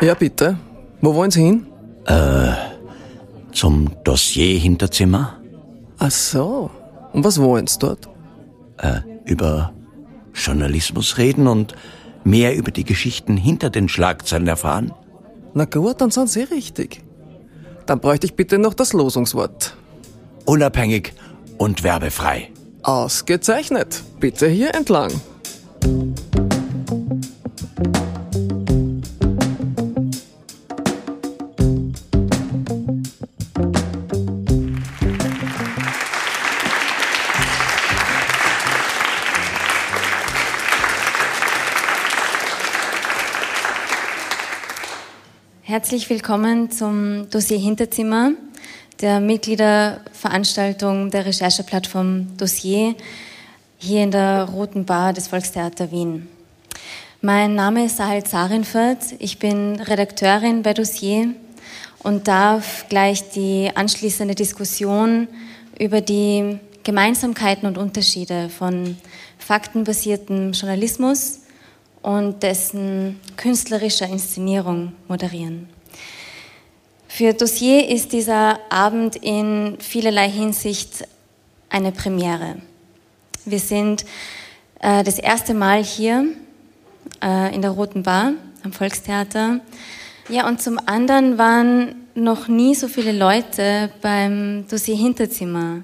Ja, bitte. Wo wollen Sie hin? Äh, zum Dossier-Hinterzimmer? Ach so. Und was wollen Sie dort? Äh, über Journalismus reden und mehr über die Geschichten hinter den Schlagzeilen erfahren? Na gut, dann sind Sie richtig. Dann bräuchte ich bitte noch das Losungswort. Unabhängig und werbefrei. Ausgezeichnet. Bitte hier entlang. Herzlich willkommen zum Dossier Hinterzimmer, der Mitgliederveranstaltung der Rechercheplattform Dossier hier in der Roten Bar des Volkstheater Wien. Mein Name ist Sahel Zarinfert, ich bin Redakteurin bei Dossier und darf gleich die anschließende Diskussion über die Gemeinsamkeiten und Unterschiede von faktenbasiertem Journalismus und dessen künstlerischer Inszenierung moderieren. Für Dossier ist dieser Abend in vielerlei Hinsicht eine Premiere. Wir sind äh, das erste Mal hier äh, in der Roten Bar am Volkstheater. Ja, und zum anderen waren noch nie so viele Leute beim Dossier Hinterzimmer.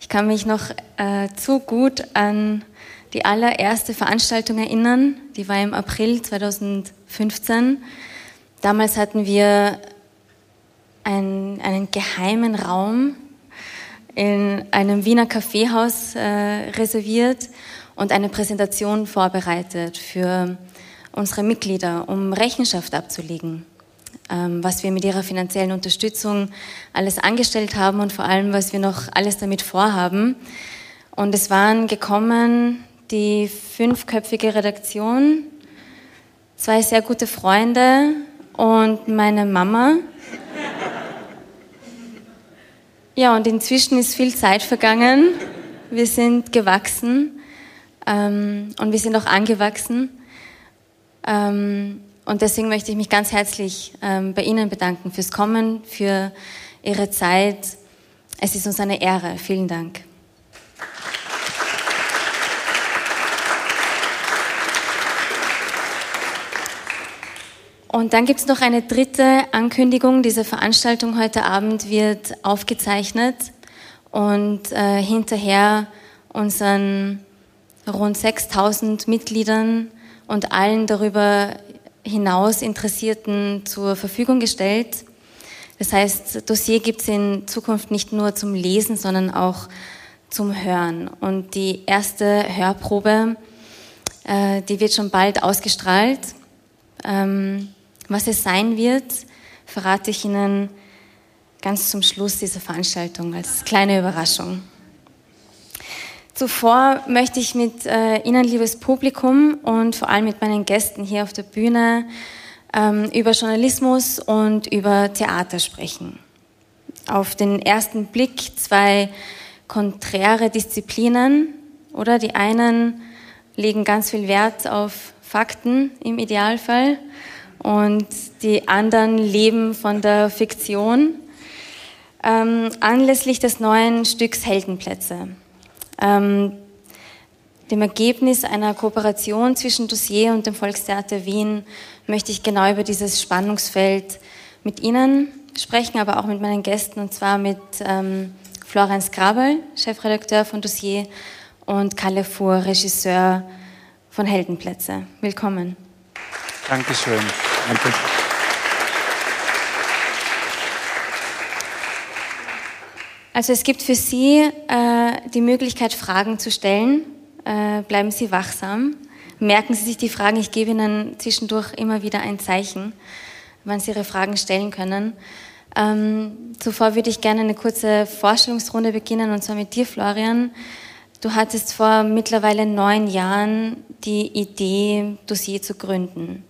Ich kann mich noch äh, zu gut an die allererste Veranstaltung erinnern. Die war im April 2015. Damals hatten wir einen, einen geheimen Raum in einem Wiener Kaffeehaus äh, reserviert und eine Präsentation vorbereitet für unsere Mitglieder, um Rechenschaft abzulegen, ähm, was wir mit ihrer finanziellen Unterstützung alles angestellt haben und vor allem, was wir noch alles damit vorhaben. Und es waren gekommen die fünfköpfige Redaktion, zwei sehr gute Freunde und meine Mama. Ja, und inzwischen ist viel Zeit vergangen. Wir sind gewachsen ähm, und wir sind auch angewachsen. Ähm, und deswegen möchte ich mich ganz herzlich ähm, bei Ihnen bedanken fürs Kommen, für Ihre Zeit. Es ist uns eine Ehre. Vielen Dank. Und dann gibt es noch eine dritte Ankündigung. Diese Veranstaltung heute Abend wird aufgezeichnet und äh, hinterher unseren rund 6000 Mitgliedern und allen darüber hinaus Interessierten zur Verfügung gestellt. Das heißt, Dossier gibt es in Zukunft nicht nur zum Lesen, sondern auch zum Hören. Und die erste Hörprobe, äh, die wird schon bald ausgestrahlt. Ähm, was es sein wird, verrate ich Ihnen ganz zum Schluss dieser Veranstaltung als kleine Überraschung. Zuvor möchte ich mit äh, Ihnen, liebes Publikum und vor allem mit meinen Gästen hier auf der Bühne ähm, über Journalismus und über Theater sprechen. Auf den ersten Blick zwei konträre Disziplinen, oder? Die einen legen ganz viel Wert auf Fakten im Idealfall und die anderen leben von der Fiktion. Ähm, anlässlich des neuen Stücks Heldenplätze, ähm, dem Ergebnis einer Kooperation zwischen Dossier und dem Volkstheater Wien, möchte ich genau über dieses Spannungsfeld mit Ihnen sprechen, aber auch mit meinen Gästen, und zwar mit ähm, Florenz Grabel, Chefredakteur von Dossier, und Kalle Fuhr, Regisseur von Heldenplätze. Willkommen. Dankeschön. Danke. Also es gibt für Sie äh, die Möglichkeit, Fragen zu stellen. Äh, bleiben Sie wachsam. Merken Sie sich die Fragen. Ich gebe Ihnen zwischendurch immer wieder ein Zeichen, wann Sie Ihre Fragen stellen können. Ähm, zuvor würde ich gerne eine kurze Vorstellungsrunde beginnen, und zwar mit dir, Florian. Du hattest vor mittlerweile neun Jahren die Idee, Dossier zu gründen.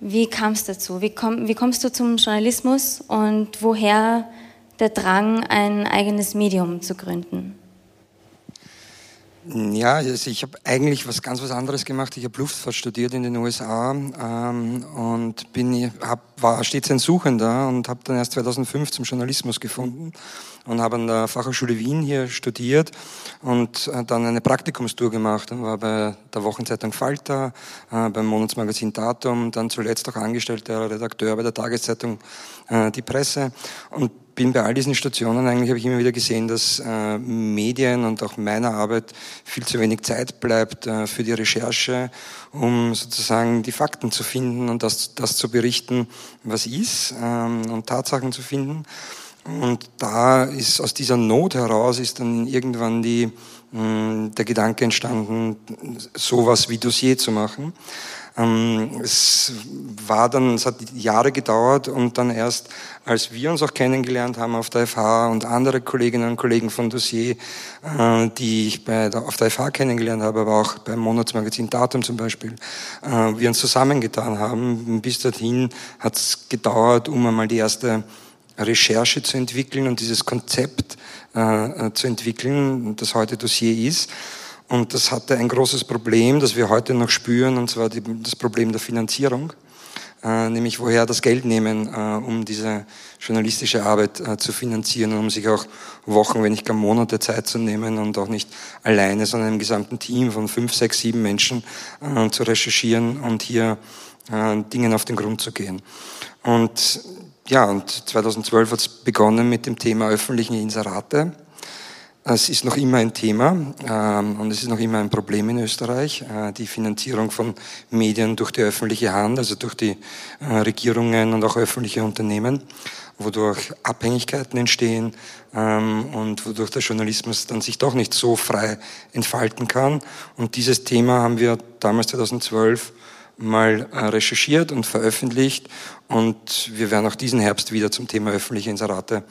Wie kam es dazu? Wie, komm, wie kommst du zum Journalismus und woher der Drang, ein eigenes Medium zu gründen? Ja, also ich habe eigentlich was ganz was anderes gemacht. Ich habe Luftfahrt studiert in den USA ähm, und bin, hab, war stets ein Suchender und habe dann erst 2005 zum Journalismus gefunden und habe an der Fachhochschule Wien hier studiert und äh, dann eine Praktikumstour gemacht und war bei der Wochenzeitung Falter, äh, beim Monatsmagazin Datum, dann zuletzt auch angestellter Redakteur bei der Tageszeitung äh, Die Presse und bin bei all diesen Stationen eigentlich, habe ich immer wieder gesehen, dass Medien und auch meiner Arbeit viel zu wenig Zeit bleibt für die Recherche, um sozusagen die Fakten zu finden und das, das zu berichten, was ist ähm, und Tatsachen zu finden. Und da ist aus dieser Not heraus ist dann irgendwann die, mh, der Gedanke entstanden, sowas wie Dossier zu machen. Ähm, es war dann, es hat Jahre gedauert und dann erst, als wir uns auch kennengelernt haben auf der FH und andere Kolleginnen und Kollegen von Dossier, äh, die ich bei der, auf der FH kennengelernt habe, aber auch beim Monatsmagazin Datum zum Beispiel, äh, wir uns zusammengetan haben. Bis dorthin hat es gedauert, um einmal die erste Recherche zu entwickeln und dieses Konzept äh, zu entwickeln, das heute Dossier ist. Und das hatte ein großes Problem, das wir heute noch spüren, und zwar die, das Problem der Finanzierung. Äh, nämlich woher das Geld nehmen, äh, um diese journalistische Arbeit äh, zu finanzieren und um sich auch Wochen, wenn nicht gar Monate Zeit zu nehmen und auch nicht alleine, sondern im gesamten Team von fünf, sechs, sieben Menschen äh, zu recherchieren und hier äh, Dingen auf den Grund zu gehen. Und ja, und 2012 hat es begonnen mit dem Thema öffentliche Inserate. Es ist noch immer ein Thema ähm, und es ist noch immer ein Problem in Österreich, äh, die Finanzierung von Medien durch die öffentliche Hand, also durch die äh, Regierungen und auch öffentliche Unternehmen, wodurch Abhängigkeiten entstehen ähm, und wodurch der Journalismus dann sich doch nicht so frei entfalten kann. Und dieses Thema haben wir damals 2012 mal äh, recherchiert und veröffentlicht und wir werden auch diesen Herbst wieder zum Thema öffentliche Inserate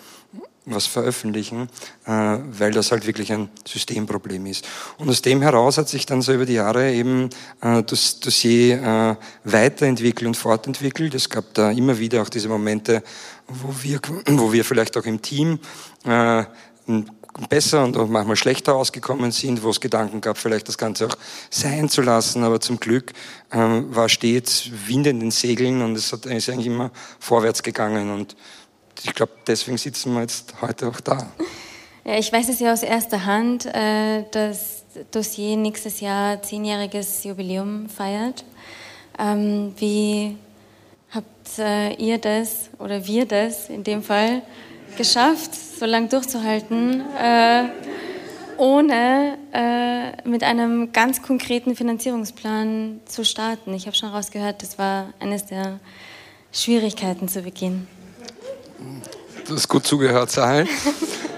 was veröffentlichen, äh, weil das halt wirklich ein Systemproblem ist. Und aus dem heraus hat sich dann so über die Jahre eben äh, das Dossier weiterentwickelt und fortentwickelt. Es gab da immer wieder auch diese Momente, wo wir, wo wir vielleicht auch im Team besser und auch manchmal schlechter ausgekommen sind, wo es Gedanken gab, vielleicht das Ganze auch sein zu lassen. Aber zum Glück ähm, war stets Wind in den Segeln und es hat, ist eigentlich immer vorwärts gegangen. Und ich glaube, deswegen sitzen wir jetzt heute auch da. Ja, ich weiß es ja aus erster Hand, äh, dass Dossier nächstes Jahr zehnjähriges Jubiläum feiert. Ähm, wie habt äh, ihr das oder wir das in dem Fall geschafft, so lange durchzuhalten, äh, ohne mit einem ganz konkreten Finanzierungsplan zu starten? Ich habe schon rausgehört, das war eines der Schwierigkeiten zu Beginn. Du hast gut zugehört, Sahel.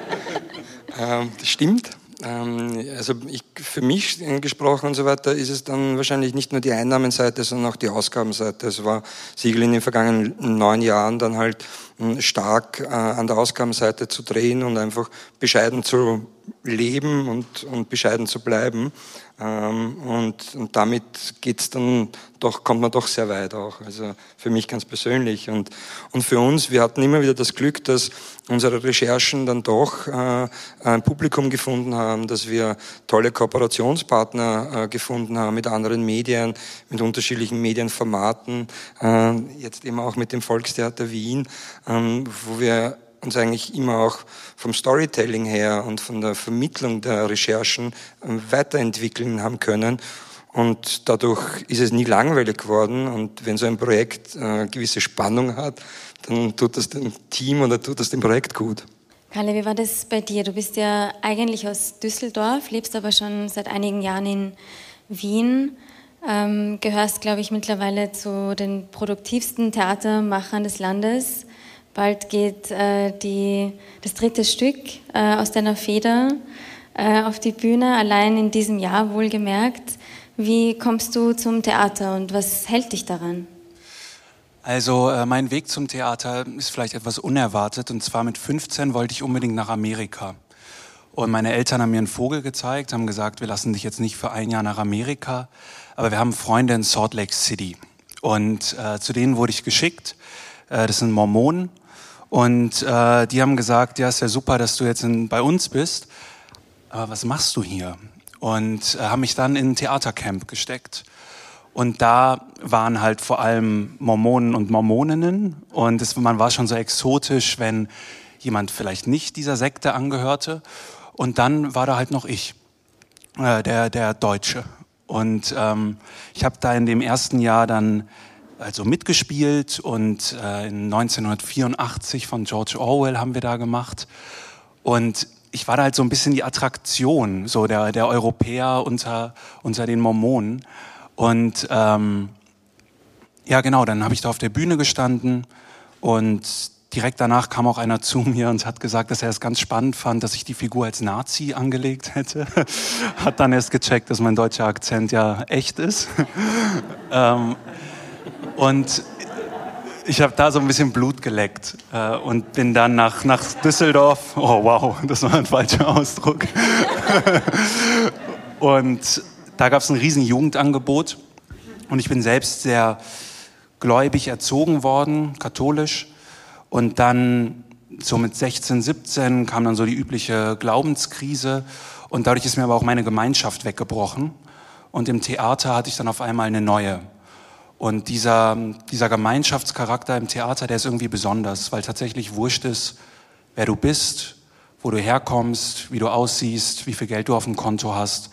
ähm, das stimmt. Ähm, also ich, für mich gesprochen und so weiter ist es dann wahrscheinlich nicht nur die Einnahmenseite, sondern auch die Ausgabenseite. Es war Siegel in den vergangenen neun Jahren dann halt hm, stark äh, an der Ausgabenseite zu drehen und einfach bescheiden zu leben und, und bescheiden zu bleiben. Ähm, und, und damit geht's dann doch, kommt man doch sehr weit auch. Also für mich ganz persönlich. Und, und für uns, wir hatten immer wieder das Glück, dass unsere Recherchen dann doch äh, ein Publikum gefunden haben, dass wir tolle Kooperationspartner äh, gefunden haben mit anderen Medien, mit unterschiedlichen Medienformaten, äh, jetzt eben auch mit dem Volkstheater Wien, ähm, wo wir uns eigentlich immer auch vom Storytelling her und von der Vermittlung der Recherchen ähm, weiterentwickeln haben können. Und dadurch ist es nie langweilig geworden. Und wenn so ein Projekt äh, gewisse Spannung hat, dann tut das dem Team oder tut das dem Projekt gut. Kalle, wie war das bei dir? Du bist ja eigentlich aus Düsseldorf, lebst aber schon seit einigen Jahren in Wien, ähm, gehörst, glaube ich, mittlerweile zu den produktivsten Theatermachern des Landes. Bald geht äh, die, das dritte Stück äh, aus deiner Feder äh, auf die Bühne, allein in diesem Jahr wohlgemerkt. Wie kommst du zum Theater und was hält dich daran? Also äh, mein Weg zum Theater ist vielleicht etwas unerwartet. Und zwar mit 15 wollte ich unbedingt nach Amerika. Und meine Eltern haben mir einen Vogel gezeigt, haben gesagt, wir lassen dich jetzt nicht für ein Jahr nach Amerika, aber wir haben Freunde in Salt Lake City. Und äh, zu denen wurde ich geschickt. Äh, das sind Mormonen. Und äh, die haben gesagt, ja, ist ja super, dass du jetzt in, bei uns bist. Aber was machst du hier? Und äh, haben mich dann in ein Theatercamp gesteckt. Und da waren halt vor allem Mormonen und Mormoninnen. Und es, man war schon so exotisch, wenn jemand vielleicht nicht dieser Sekte angehörte. Und dann war da halt noch ich, äh, der, der Deutsche. Und ähm, ich habe da in dem ersten Jahr dann also mitgespielt und äh, in 1984 von George Orwell haben wir da gemacht. Und ich war da halt so ein bisschen die Attraktion, so der, der Europäer unter, unter den Mormonen. Und ähm, ja, genau, dann habe ich da auf der Bühne gestanden und direkt danach kam auch einer zu mir und hat gesagt, dass er es ganz spannend fand, dass ich die Figur als Nazi angelegt hätte. hat dann erst gecheckt, dass mein deutscher Akzent ja echt ist. ähm, und ich habe da so ein bisschen Blut geleckt äh, und bin dann nach, nach Düsseldorf. Oh wow, das war ein falscher Ausdruck. und da gab es ein riesen Jugendangebot und ich bin selbst sehr gläubig erzogen worden, katholisch. Und dann so mit 16, 17 kam dann so die übliche Glaubenskrise und dadurch ist mir aber auch meine Gemeinschaft weggebrochen. Und im Theater hatte ich dann auf einmal eine neue. Und dieser, dieser Gemeinschaftscharakter im Theater, der ist irgendwie besonders, weil tatsächlich wurscht ist, wer du bist, wo du herkommst, wie du aussiehst, wie viel Geld du auf dem Konto hast,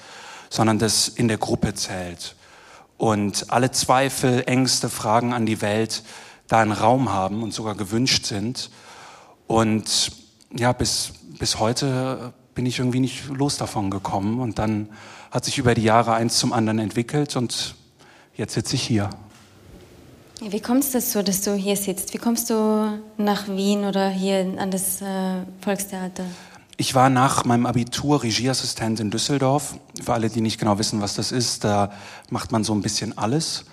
sondern das in der Gruppe zählt. Und alle Zweifel, Ängste, Fragen an die Welt da einen Raum haben und sogar gewünscht sind. Und ja, bis, bis heute bin ich irgendwie nicht los davon gekommen. Und dann hat sich über die Jahre eins zum anderen entwickelt und jetzt sitze ich hier. Wie kommt es dazu, dass du hier sitzt? Wie kommst du nach Wien oder hier an das äh, Volkstheater? Ich war nach meinem Abitur Regieassistent in Düsseldorf. Für alle, die nicht genau wissen, was das ist, da macht man so ein bisschen alles.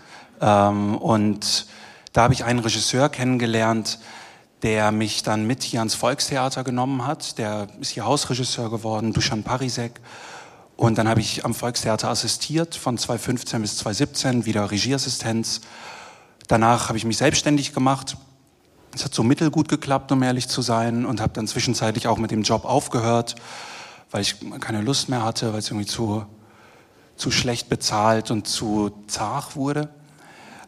Ähm, und da habe ich einen Regisseur kennengelernt, der mich dann mit hier ans Volkstheater genommen hat. Der ist hier Hausregisseur geworden, Dusan Parisek. Und dann habe ich am Volkstheater assistiert von 2015 bis 2017, wieder Regieassistenz. Danach habe ich mich selbstständig gemacht. Es hat so mittelgut geklappt, um ehrlich zu sein, und habe dann zwischenzeitlich auch mit dem Job aufgehört, weil ich keine Lust mehr hatte, weil es irgendwie zu, zu schlecht bezahlt und zu zart wurde.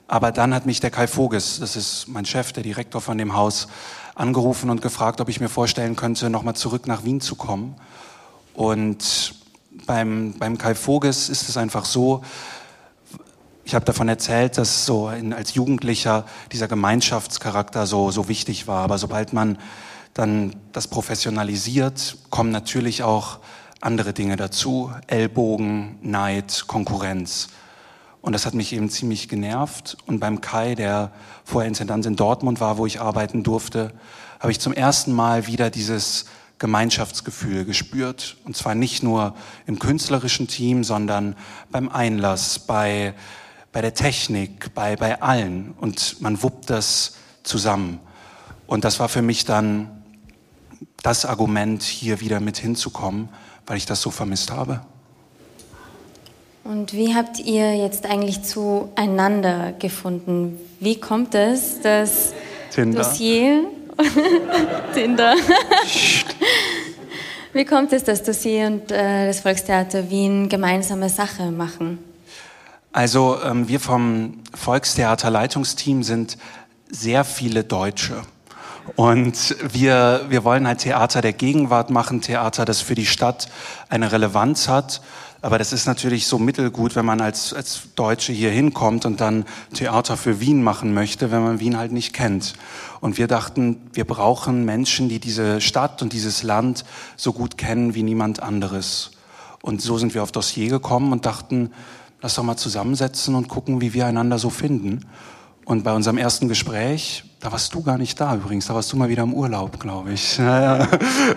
Aber dann hat mich der Kai Voges, das ist mein Chef, der Direktor von dem Haus, angerufen und gefragt, ob ich mir vorstellen könnte, nochmal zurück nach Wien zu kommen. Und beim, beim Kai Voges ist es einfach so, ich habe davon erzählt, dass so in, als Jugendlicher dieser Gemeinschaftscharakter so, so wichtig war. Aber sobald man dann das professionalisiert, kommen natürlich auch andere Dinge dazu. Ellbogen, Neid, Konkurrenz. Und das hat mich eben ziemlich genervt. Und beim Kai, der vorher Intendant in Dortmund war, wo ich arbeiten durfte, habe ich zum ersten Mal wieder dieses Gemeinschaftsgefühl gespürt. Und zwar nicht nur im künstlerischen Team, sondern beim Einlass, bei bei der Technik, bei, bei allen. Und man wuppt das zusammen. Und das war für mich dann das Argument, hier wieder mit hinzukommen, weil ich das so vermisst habe. Und wie habt ihr jetzt eigentlich zueinander gefunden? Wie kommt es, dass Tinder. Dossier Tinder. Wie kommt es, dass Dossier und äh, das Volkstheater Wien gemeinsame Sache machen? Also ähm, wir vom Volkstheater Leitungsteam sind sehr viele Deutsche. Und wir, wir wollen halt Theater der Gegenwart machen, Theater, das für die Stadt eine Relevanz hat. Aber das ist natürlich so mittelgut, wenn man als, als Deutsche hier hinkommt und dann Theater für Wien machen möchte, wenn man Wien halt nicht kennt. Und wir dachten, wir brauchen Menschen, die diese Stadt und dieses Land so gut kennen wie niemand anderes. Und so sind wir auf Dossier gekommen und dachten, lass doch mal zusammensetzen und gucken, wie wir einander so finden. Und bei unserem ersten Gespräch, da warst du gar nicht da übrigens, da warst du mal wieder im Urlaub, glaube ich.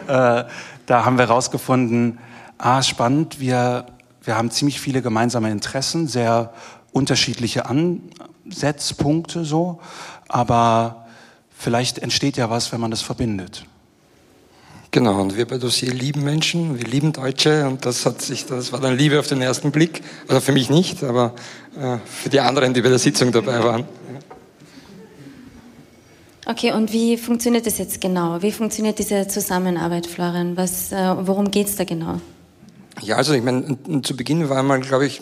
Äh, da haben wir herausgefunden, ah, spannend, wir, wir haben ziemlich viele gemeinsame Interessen, sehr unterschiedliche Ansetzpunkte so, aber vielleicht entsteht ja was, wenn man das verbindet. Genau, und wir bei Dossier lieben Menschen, wir lieben Deutsche und das hat sich, das war dann Liebe auf den ersten Blick. Also für mich nicht, aber äh, für die anderen, die bei der Sitzung dabei waren. Okay, und wie funktioniert das jetzt genau? Wie funktioniert diese Zusammenarbeit, Florian? Was, äh, worum geht es da genau? Ja, also ich meine, zu Beginn war mal, glaube ich,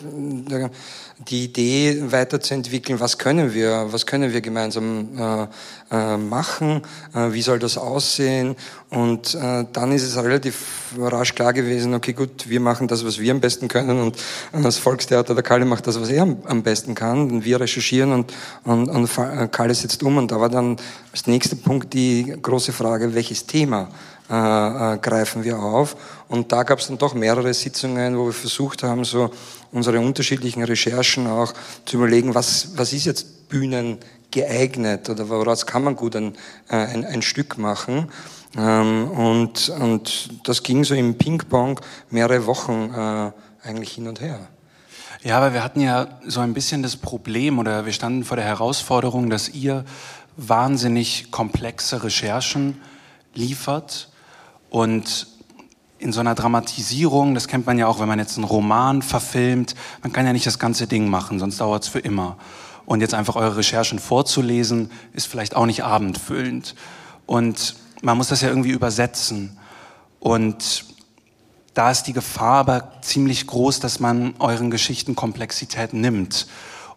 die Idee weiterzuentwickeln, was können wir, was können wir gemeinsam äh, äh, machen, äh, wie soll das aussehen und äh, dann ist es relativ rasch klar gewesen, okay gut, wir machen das, was wir am besten können und das Volkstheater der Kalle macht das, was er am, am besten kann und wir recherchieren und, und, und Kalle setzt um und da war dann als nächster Punkt die große Frage, welches Thema äh, äh, greifen wir auf. Und da gab es dann doch mehrere Sitzungen, wo wir versucht haben, so unsere unterschiedlichen Recherchen auch zu überlegen, was, was ist jetzt Bühnen geeignet oder woraus kann man gut ein, äh, ein, ein Stück machen. Ähm, und, und das ging so im Ping-Pong mehrere Wochen äh, eigentlich hin und her. Ja, aber wir hatten ja so ein bisschen das Problem oder wir standen vor der Herausforderung, dass ihr wahnsinnig komplexe Recherchen liefert und in so einer Dramatisierung, das kennt man ja auch, wenn man jetzt einen Roman verfilmt, man kann ja nicht das ganze Ding machen, sonst dauert es für immer. Und jetzt einfach eure Recherchen vorzulesen, ist vielleicht auch nicht abendfüllend. Und man muss das ja irgendwie übersetzen. Und da ist die Gefahr aber ziemlich groß, dass man euren Geschichten Komplexität nimmt.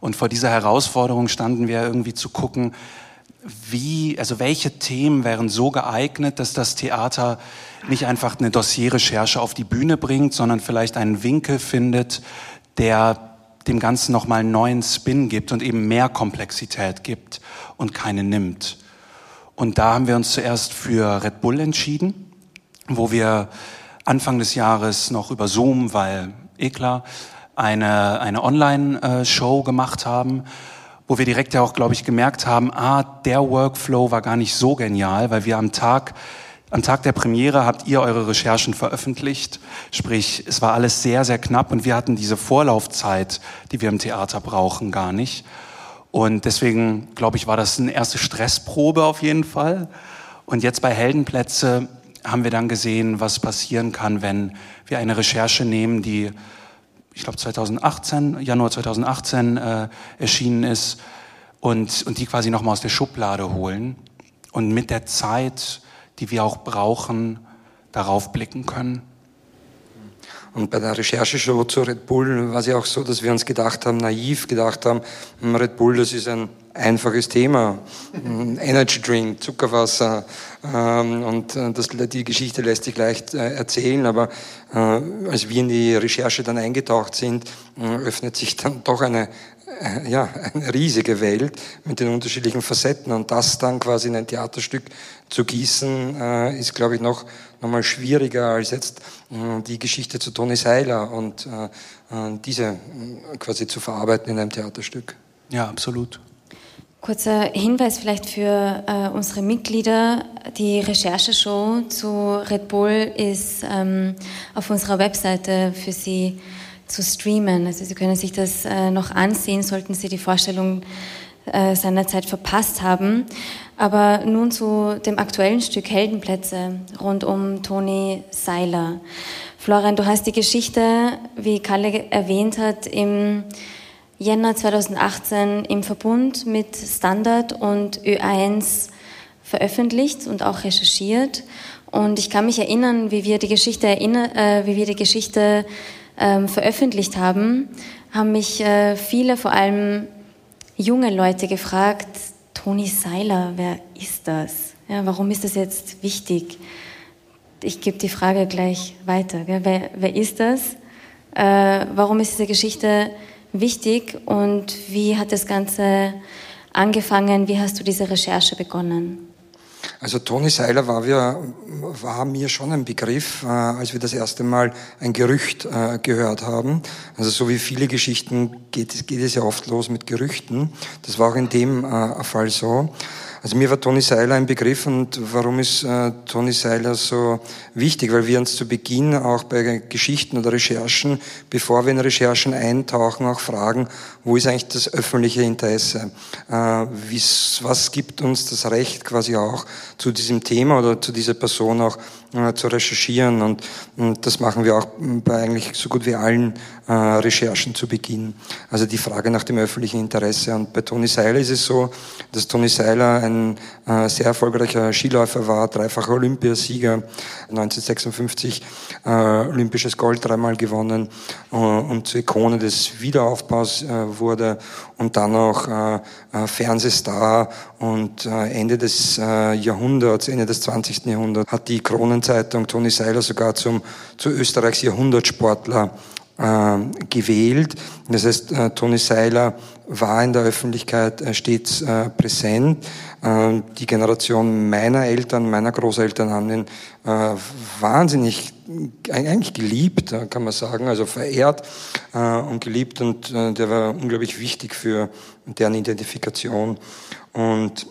Und vor dieser Herausforderung standen wir irgendwie zu gucken, wie, also welche Themen wären so geeignet, dass das Theater nicht einfach eine Dossierrecherche auf die Bühne bringt, sondern vielleicht einen Winkel findet, der dem Ganzen nochmal einen neuen Spin gibt und eben mehr Komplexität gibt und keine nimmt. Und da haben wir uns zuerst für Red Bull entschieden, wo wir Anfang des Jahres noch über Zoom, weil eh klar, eine, eine Online-Show gemacht haben, wo wir direkt ja auch, glaube ich, gemerkt haben, ah, der Workflow war gar nicht so genial, weil wir am Tag, am Tag der Premiere habt ihr eure Recherchen veröffentlicht. Sprich, es war alles sehr, sehr knapp und wir hatten diese Vorlaufzeit, die wir im Theater brauchen, gar nicht. Und deswegen, glaube ich, war das eine erste Stressprobe auf jeden Fall. Und jetzt bei Heldenplätze haben wir dann gesehen, was passieren kann, wenn wir eine Recherche nehmen, die ich glaube 2018, Januar 2018 äh, erschienen ist und, und die quasi nochmal aus der Schublade holen und mit der Zeit, die wir auch brauchen, darauf blicken können. Und bei der Rechercheshow zu Red Bull war es ja auch so, dass wir uns gedacht haben, naiv gedacht haben, hm, Red Bull, das ist ein einfaches Thema. Hm, Energy Drink, Zuckerwasser. Ähm, und äh, das, die Geschichte lässt sich leicht äh, erzählen, aber äh, als wir in die Recherche dann eingetaucht sind, öffnet sich dann doch eine, ja, eine riesige Welt mit den unterschiedlichen Facetten. Und das dann quasi in ein Theaterstück zu gießen, ist, glaube ich, noch nochmal schwieriger als jetzt äh, die Geschichte zu Toni Seiler und äh, äh, diese quasi zu verarbeiten in einem Theaterstück. Ja, absolut. Kurzer Hinweis vielleicht für äh, unsere Mitglieder. Die Rechercheshow zu Red Bull ist ähm, auf unserer Webseite für Sie zu streamen. Also Sie können sich das äh, noch ansehen, sollten Sie die Vorstellung äh, seinerzeit verpasst haben. Aber nun zu dem aktuellen Stück Heldenplätze rund um Toni Seiler. Florian, du hast die Geschichte, wie Kalle erwähnt hat, im Jänner 2018 im Verbund mit Standard und Ö1 veröffentlicht und auch recherchiert. Und ich kann mich erinnern, wie wir die Geschichte, erinner, äh, wie wir die Geschichte ähm, veröffentlicht haben, haben mich äh, viele, vor allem junge Leute gefragt, Toni Seiler, wer ist das? Ja, warum ist das jetzt wichtig? Ich gebe die Frage gleich weiter. Wer, wer ist das? Äh, warum ist diese Geschichte wichtig und wie hat das Ganze angefangen? Wie hast du diese Recherche begonnen? Also Toni Seiler war, wir, war, mir schon ein Begriff, äh, als wir das erste Mal ein Gerücht äh, gehört haben. Also so wie viele Geschichten geht, geht es ja oft los mit Gerüchten. Das war auch in dem äh, Fall so. Also mir war Toni Seiler ein Begriff und warum ist äh, Toni Seiler so wichtig? Weil wir uns zu Beginn auch bei Geschichten oder Recherchen, bevor wir in Recherchen eintauchen, auch fragen, wo ist eigentlich das öffentliche Interesse? Äh, was gibt uns das Recht quasi auch zu diesem Thema oder zu dieser Person auch äh, zu recherchieren und, und, das machen wir auch bei eigentlich so gut wie allen äh, Recherchen zu Beginn. Also die Frage nach dem öffentlichen Interesse. Und bei Toni Seiler ist es so, dass Toni Seiler ein äh, sehr erfolgreicher Skiläufer war, dreifacher Olympiasieger, 1956 äh, olympisches Gold dreimal gewonnen äh, und zur Ikone des Wiederaufbaus wurde und dann auch Fernsehstar und Ende des Jahrhunderts, Ende des 20. Jahrhunderts hat die Kronenzeitung Toni Seiler sogar zum, zu Österreichs Jahrhundertsportler äh, gewählt. Das heißt, äh, Toni Seiler war in der Öffentlichkeit äh, stets äh, präsent. Äh, die Generation meiner Eltern, meiner Großeltern haben ihn äh, wahnsinnig eigentlich geliebt, äh, kann man sagen, also verehrt äh, und geliebt und der war unglaublich wichtig für deren Identifikation. Und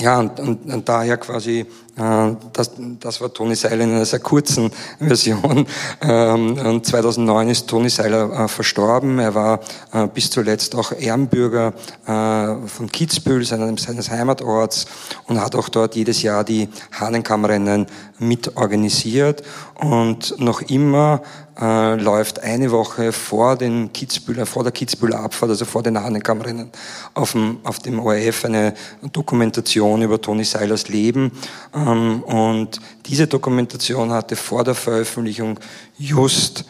ja, und, und, und daher quasi, das, das war Toni Seiler in einer sehr kurzen Version. Ähm, und 2009 ist Toni Seiler äh, verstorben. Er war äh, bis zuletzt auch Ehrenbürger äh, von Kitzbühel, seines, Heimatorts, und hat auch dort jedes Jahr die Hahnenkammrennen mitorganisiert. Und noch immer äh, läuft eine Woche vor, den Kitzbühler, vor der Kitzbühler Abfahrt, also vor den Hahnenkammrennen, auf dem, auf dem ORF eine Dokumentation über Toni Seilers Leben. Ähm, und diese Dokumentation hatte vor der Veröffentlichung just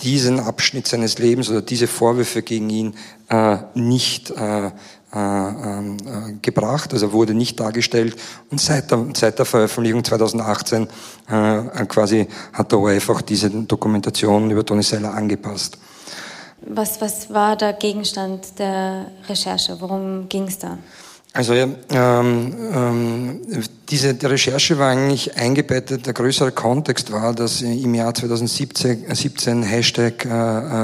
diesen Abschnitt seines Lebens oder diese Vorwürfe gegen ihn äh, nicht äh, äh, ähm, äh, gebracht, also wurde nicht dargestellt. Und seit der, seit der Veröffentlichung 2018 äh, quasi hat der ORF auch diese Dokumentation über Toni Seller angepasst. Was, was war der Gegenstand der Recherche? Worum ging es da? Also ja, ähm, ähm, diese die Recherche war eigentlich eingebettet, der größere Kontext war, dass im Jahr 2017 17 Hashtag äh,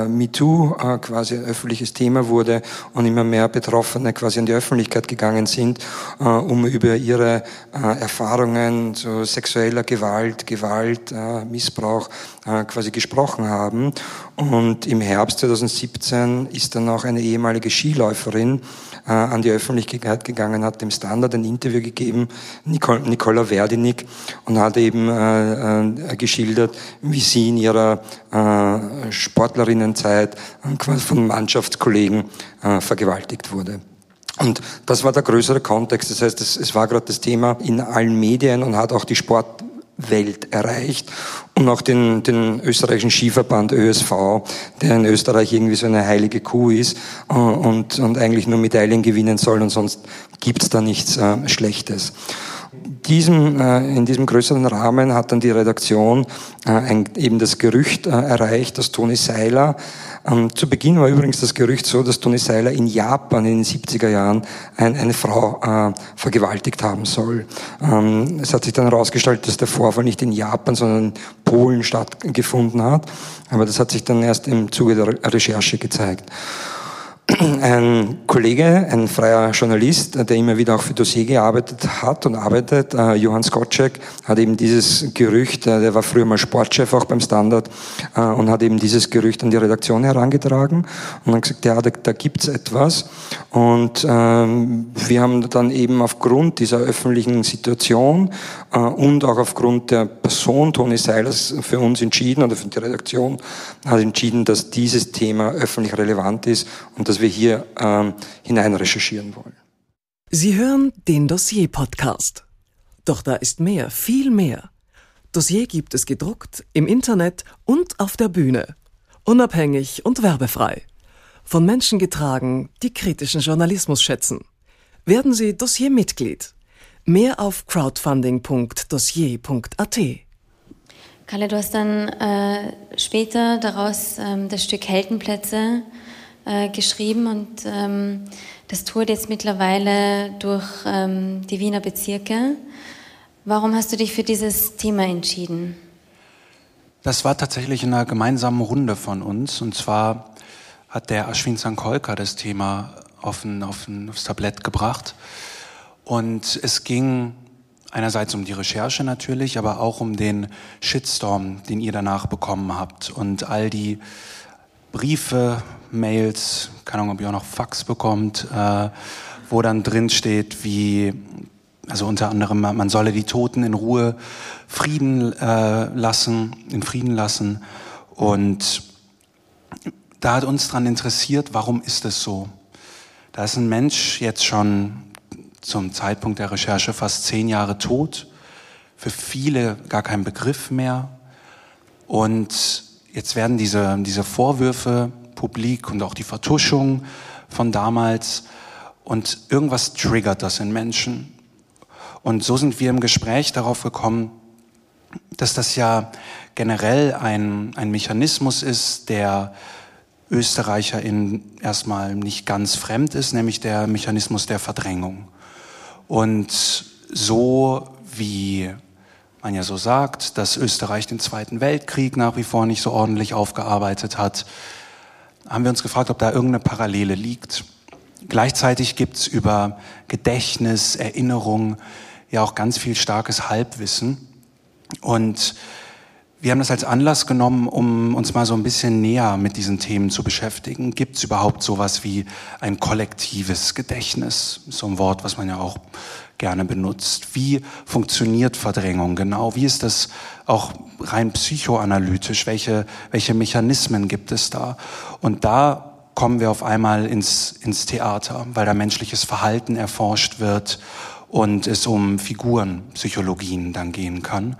äh, MeToo äh, quasi ein öffentliches Thema wurde und immer mehr Betroffene quasi an die Öffentlichkeit gegangen sind, um über ihre Erfahrungen zu sexueller Gewalt, Gewalt, Missbrauch quasi gesprochen haben. Und im Herbst 2017 ist dann auch eine ehemalige Skiläuferin an die Öffentlichkeit gegangen, hat dem Standard ein Interview gegeben, Nicole, Nicola Verdinik, und hat eben äh, äh, geschildert, wie sie in ihrer äh, Sportlerinnenzeit äh, quasi von Mannschaftskollegen äh, vergewaltigt wurde. Und das war der größere Kontext. Das heißt, es, es war gerade das Thema in allen Medien und hat auch die Sport Welt erreicht und auch den, den österreichischen Skiverband ÖSV, der in Österreich irgendwie so eine heilige Kuh ist äh, und, und eigentlich nur Medaillen gewinnen soll und sonst gibt's da nichts äh, Schlechtes. Diesem, äh, in diesem größeren Rahmen hat dann die Redaktion äh, ein, eben das Gerücht äh, erreicht, dass Toni Seiler ähm, zu Beginn war übrigens das Gerücht so, dass Toni Seiler in Japan in den 70er Jahren ein, eine Frau äh, vergewaltigt haben soll. Ähm, es hat sich dann herausgestellt, dass der Vorfall nicht in Japan, sondern in Polen stattgefunden hat. Aber das hat sich dann erst im Zuge der Recherche gezeigt ein Kollege, ein freier Journalist, der immer wieder auch für Dossier gearbeitet hat und arbeitet, äh, Johann Skocek, hat eben dieses Gerücht, äh, der war früher mal Sportchef auch beim Standard äh, und hat eben dieses Gerücht an die Redaktion herangetragen und hat gesagt, ja, da, da gibt's etwas. Und ähm, wir haben dann eben aufgrund dieser öffentlichen Situation äh, und auch aufgrund der Person Toni Seilers für uns entschieden oder für die Redaktion hat entschieden, dass dieses Thema öffentlich relevant ist und dass wir hier ähm, hinein recherchieren wollen. Sie hören den Dossier-Podcast. Doch da ist mehr, viel mehr. Dossier gibt es gedruckt, im Internet und auf der Bühne. Unabhängig und werbefrei. Von Menschen getragen, die kritischen Journalismus schätzen. Werden Sie Dossier-Mitglied. Mehr auf crowdfunding.dossier.at. Kalle, du hast dann äh, später daraus ähm, das Stück Heldenplätze äh, geschrieben und ähm, das tourt jetzt mittlerweile durch ähm, die Wiener Bezirke. Warum hast du dich für dieses Thema entschieden? Das war tatsächlich in einer gemeinsamen Runde von uns. Und zwar hat der Ashwin Sankolka das Thema auf ein, auf ein, aufs Tablett gebracht. Und es ging einerseits um die Recherche natürlich, aber auch um den Shitstorm, den ihr danach bekommen habt und all die Briefe, Mails, keine Ahnung, ob ihr auch noch Fax bekommt, äh, wo dann drin steht, wie, also unter anderem, man solle die Toten in Ruhe Frieden äh, lassen, in Frieden lassen. Und da hat uns dran interessiert, warum ist es so? Da ist ein Mensch jetzt schon zum Zeitpunkt der Recherche fast zehn Jahre tot, für viele gar kein Begriff mehr. Und jetzt werden diese, diese Vorwürfe publik und auch die Vertuschung von damals und irgendwas triggert das in Menschen. Und so sind wir im Gespräch darauf gekommen, dass das ja generell ein, ein Mechanismus ist, der ÖsterreicherInnen erstmal nicht ganz fremd ist, nämlich der Mechanismus der Verdrängung. Und so wie man ja so sagt, dass Österreich den Zweiten Weltkrieg nach wie vor nicht so ordentlich aufgearbeitet hat, haben wir uns gefragt, ob da irgendeine Parallele liegt. Gleichzeitig gibt's über Gedächtnis, Erinnerung ja auch ganz viel starkes Halbwissen. Und wir haben das als Anlass genommen, um uns mal so ein bisschen näher mit diesen Themen zu beschäftigen. Gibt es überhaupt sowas wie ein kollektives Gedächtnis? So ein Wort, was man ja auch gerne benutzt. Wie funktioniert Verdrängung genau? Wie ist das auch rein psychoanalytisch? Welche, welche Mechanismen gibt es da? Und da kommen wir auf einmal ins, ins Theater, weil da menschliches Verhalten erforscht wird und es um Figurenpsychologien dann gehen kann.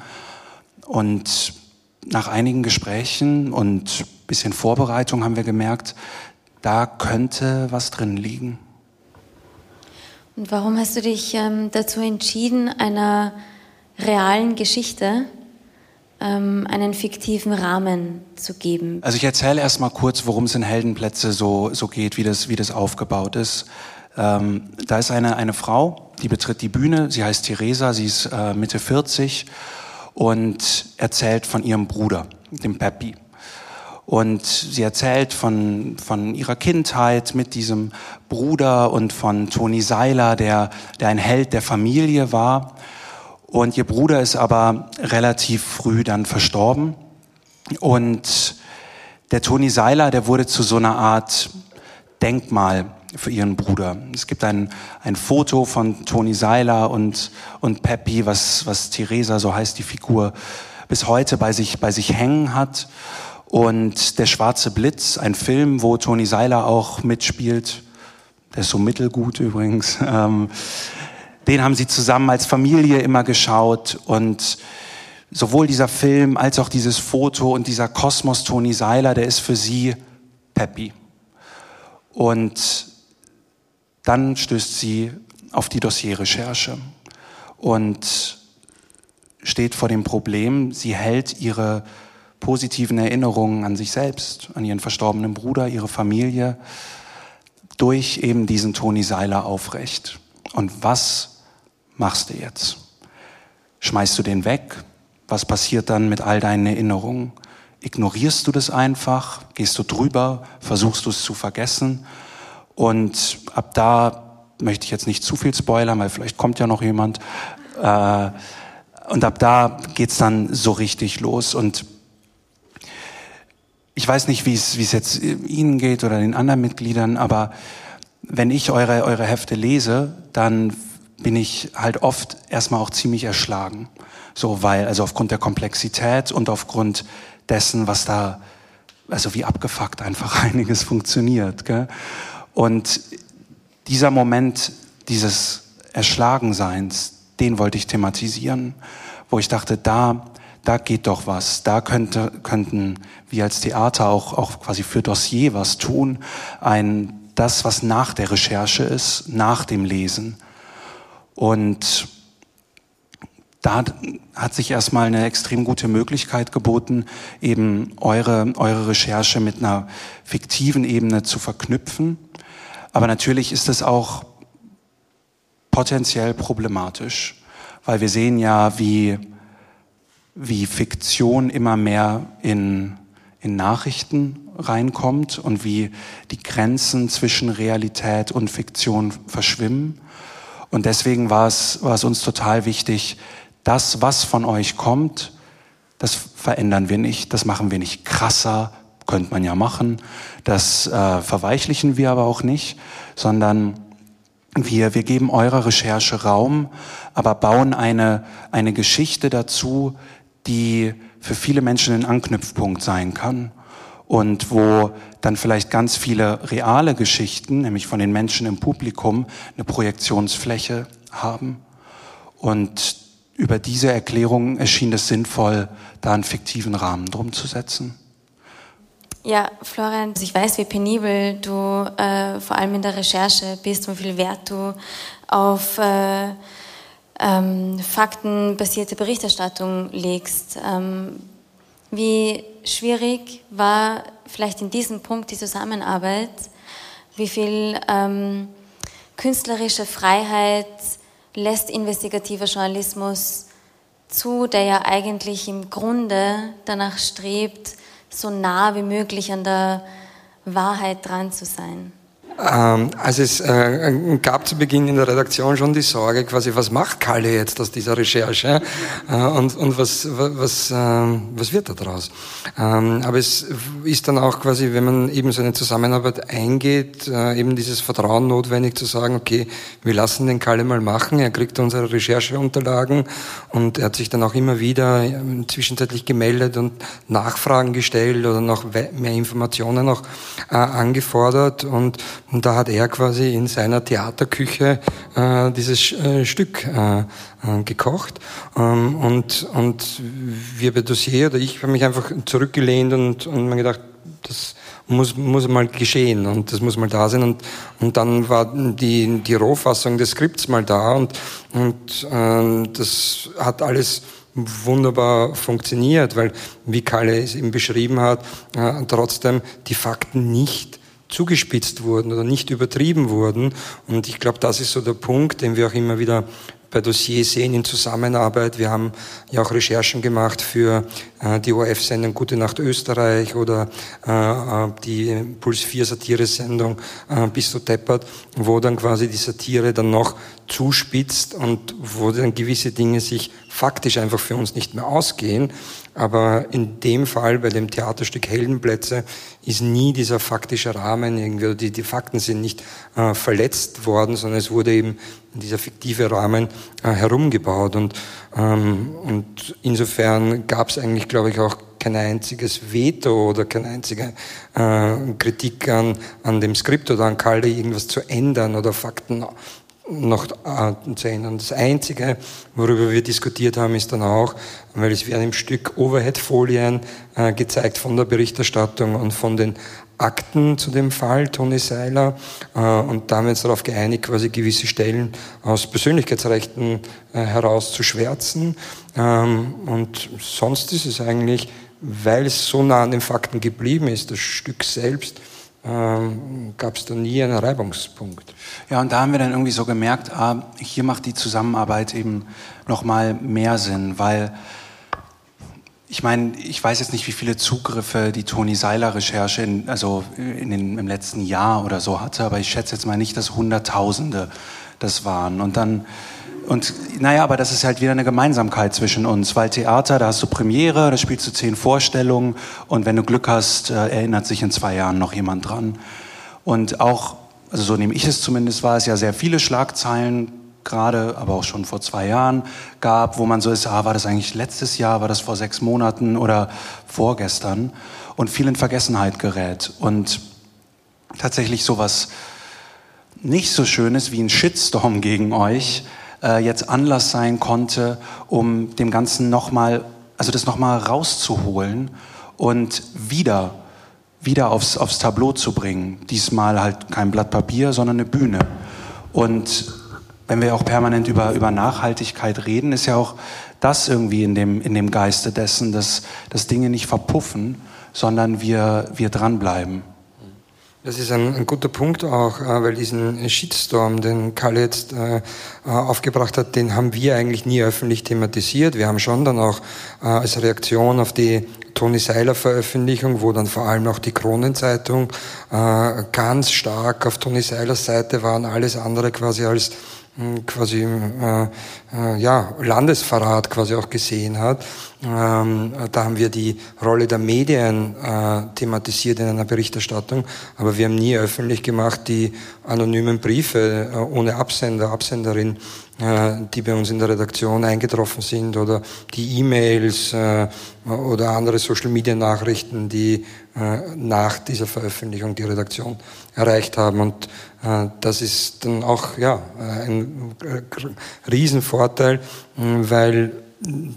Und nach einigen Gesprächen und bisschen Vorbereitung haben wir gemerkt, da könnte was drin liegen. Und warum hast du dich ähm, dazu entschieden, einer realen Geschichte ähm, einen fiktiven Rahmen zu geben? Also ich erzähle erst mal kurz, worum es in Heldenplätze so, so geht, wie das, wie das aufgebaut ist. Ähm, da ist eine, eine Frau, die betritt die Bühne, sie heißt Theresa, sie ist äh, Mitte 40 und erzählt von ihrem Bruder, dem Peppi. Und sie erzählt von, von ihrer Kindheit mit diesem Bruder und von Toni Seiler, der, der ein Held der Familie war. Und ihr Bruder ist aber relativ früh dann verstorben. Und der Toni Seiler, der wurde zu so einer Art Denkmal für ihren Bruder. Es gibt ein, ein Foto von Toni Seiler und, und Peppi, was, was Theresa, so heißt die Figur, bis heute bei sich, bei sich hängen hat. Und Der Schwarze Blitz, ein Film, wo Toni Seiler auch mitspielt, der ist so mittelgut übrigens, ähm, den haben sie zusammen als Familie immer geschaut und sowohl dieser Film als auch dieses Foto und dieser Kosmos Toni Seiler, der ist für sie Peppi. Und dann stößt sie auf die Dossierrecherche und steht vor dem Problem, sie hält ihre positiven Erinnerungen an sich selbst, an ihren verstorbenen Bruder, ihre Familie, durch eben diesen Toni Seiler aufrecht. Und was machst du jetzt? Schmeißt du den weg? Was passiert dann mit all deinen Erinnerungen? Ignorierst du das einfach? Gehst du drüber? Versuchst du es zu vergessen? Und ab da möchte ich jetzt nicht zu viel spoilern, weil vielleicht kommt ja noch jemand. Äh, und ab da geht's dann so richtig los. Und ich weiß nicht, wie es, jetzt Ihnen geht oder den anderen Mitgliedern, aber wenn ich eure, eure Hefte lese, dann bin ich halt oft erstmal auch ziemlich erschlagen. So, weil, also aufgrund der Komplexität und aufgrund dessen, was da, also wie abgefuckt einfach einiges funktioniert. Gell? Und dieser Moment dieses Erschlagenseins, den wollte ich thematisieren, wo ich dachte, da, da geht doch was, da könnte, könnten wir als Theater auch, auch quasi für Dossier was tun, ein, das, was nach der Recherche ist, nach dem Lesen. Und da hat sich erstmal eine extrem gute Möglichkeit geboten, eben eure, eure Recherche mit einer fiktiven Ebene zu verknüpfen aber natürlich ist es auch potenziell problematisch, weil wir sehen ja, wie, wie Fiktion immer mehr in, in Nachrichten reinkommt und wie die Grenzen zwischen Realität und Fiktion verschwimmen. Und deswegen war es, war es uns total wichtig, das, was von euch kommt, das verändern wir nicht, das machen wir nicht krasser, könnte man ja machen, das äh, verweichlichen wir aber auch nicht, sondern wir, wir geben eurer Recherche Raum, aber bauen eine, eine Geschichte dazu, die für viele Menschen ein Anknüpfpunkt sein kann und wo dann vielleicht ganz viele reale Geschichten, nämlich von den Menschen im Publikum, eine Projektionsfläche haben. Und über diese Erklärung erschien es sinnvoll, da einen fiktiven Rahmen drum zu setzen. Ja, Florian, ich weiß, wie penibel du äh, vor allem in der Recherche bist und wie viel Wert du auf äh, ähm, faktenbasierte Berichterstattung legst. Ähm, wie schwierig war vielleicht in diesem Punkt die Zusammenarbeit? Wie viel ähm, künstlerische Freiheit lässt investigativer Journalismus zu, der ja eigentlich im Grunde danach strebt, so nah wie möglich an der Wahrheit dran zu sein? Ähm, also es äh, gab zu Beginn in der Redaktion schon die Sorge, quasi, was macht Kalle jetzt aus dieser Recherche? Äh, und, und was, was, äh, was wird da draus? Ähm, aber es ist dann auch quasi, wenn man eben so eine Zusammenarbeit eingeht, äh, eben dieses Vertrauen notwendig zu sagen, okay, wir lassen den Kalle mal machen, er kriegt unsere Rechercheunterlagen und er hat sich dann auch immer wieder zwischenzeitlich gemeldet und Nachfragen gestellt oder noch mehr Informationen noch angefordert. Und und da hat er quasi in seiner Theaterküche äh, dieses äh, Stück äh, äh, gekocht. Ähm, und, und wir bei Dossier, oder ich habe mich einfach zurückgelehnt und, und mir gedacht, das muss, muss mal geschehen und das muss mal da sein. Und, und dann war die, die Rohfassung des Skripts mal da und, und äh, das hat alles wunderbar funktioniert, weil, wie Kalle es eben beschrieben hat, äh, trotzdem die Fakten nicht zugespitzt wurden oder nicht übertrieben wurden. Und ich glaube, das ist so der Punkt, den wir auch immer wieder bei Dossiers sehen in Zusammenarbeit. Wir haben ja auch Recherchen gemacht für äh, die ORF-Sendung Gute Nacht Österreich oder äh, äh die Puls 4 Satire-Sendung äh, Bist du deppert, wo dann quasi die Satire dann noch zuspitzt und wo dann gewisse Dinge sich faktisch einfach für uns nicht mehr ausgehen. Aber in dem Fall, bei dem Theaterstück Heldenplätze, ist nie dieser faktische Rahmen irgendwie, die, die Fakten sind nicht äh, verletzt worden, sondern es wurde eben dieser fiktive Rahmen äh, herumgebaut. Und, ähm, und insofern gab es eigentlich, glaube ich, auch kein einziges Veto oder keine einzige äh, Kritik an, an dem Skript oder an Kalle, irgendwas zu ändern oder Fakten noch äh, zu ändern. Das Einzige, worüber wir diskutiert haben, ist dann auch, weil es werden im Stück Overhead-Folien äh, gezeigt von der Berichterstattung und von den Akten zu dem Fall, Toni Seiler, äh, und uns darauf geeinigt, quasi gewisse Stellen aus Persönlichkeitsrechten äh, herauszuschwärzen. Ähm, und sonst ist es eigentlich, weil es so nah an den Fakten geblieben ist, das Stück selbst, ähm, gab es da nie einen Reibungspunkt. Ja, und da haben wir dann irgendwie so gemerkt, ah, hier macht die Zusammenarbeit eben nochmal mehr Sinn, weil ich meine, ich weiß jetzt nicht, wie viele Zugriffe die Toni Seiler Recherche in, also in den, im letzten Jahr oder so hatte, aber ich schätze jetzt mal nicht, dass Hunderttausende das waren. Und dann und naja, aber das ist halt wieder eine Gemeinsamkeit zwischen uns, weil Theater, da hast du Premiere, da spielst du zehn Vorstellungen und wenn du Glück hast, äh, erinnert sich in zwei Jahren noch jemand dran. Und auch, also so nehme ich es zumindest, war es ja sehr viele Schlagzeilen, gerade, aber auch schon vor zwei Jahren gab, wo man so ist, ah, war das eigentlich letztes Jahr, war das vor sechs Monaten oder vorgestern und viel in Vergessenheit gerät. Und tatsächlich sowas nicht so Schönes wie ein Shitstorm gegen euch, äh, jetzt Anlass sein konnte, um dem Ganzen nochmal, also das nochmal rauszuholen und wieder, wieder aufs, aufs Tableau zu bringen. Diesmal halt kein Blatt Papier, sondern eine Bühne. Und wenn wir auch permanent über, über Nachhaltigkeit reden, ist ja auch das irgendwie in dem, in dem Geiste dessen, dass, dass Dinge nicht verpuffen, sondern wir, wir dranbleiben. Das ist ein, ein, guter Punkt auch, äh, weil diesen Shitstorm, den Karl jetzt äh, äh, aufgebracht hat, den haben wir eigentlich nie öffentlich thematisiert. Wir haben schon dann auch äh, als Reaktion auf die Toni Seiler Veröffentlichung, wo dann vor allem auch die Kronenzeitung äh, ganz stark auf Toni Seilers Seite waren, alles andere quasi als quasi äh, äh, ja, Landesverrat quasi auch gesehen hat. Ähm, da haben wir die Rolle der Medien äh, thematisiert in einer Berichterstattung, aber wir haben nie öffentlich gemacht die anonymen Briefe äh, ohne Absender, Absenderin, die bei uns in der Redaktion eingetroffen sind oder die E-Mails äh, oder andere Social-Media-Nachrichten, die äh, nach dieser Veröffentlichung die Redaktion erreicht haben. Und äh, das ist dann auch ja, ein Riesenvorteil, weil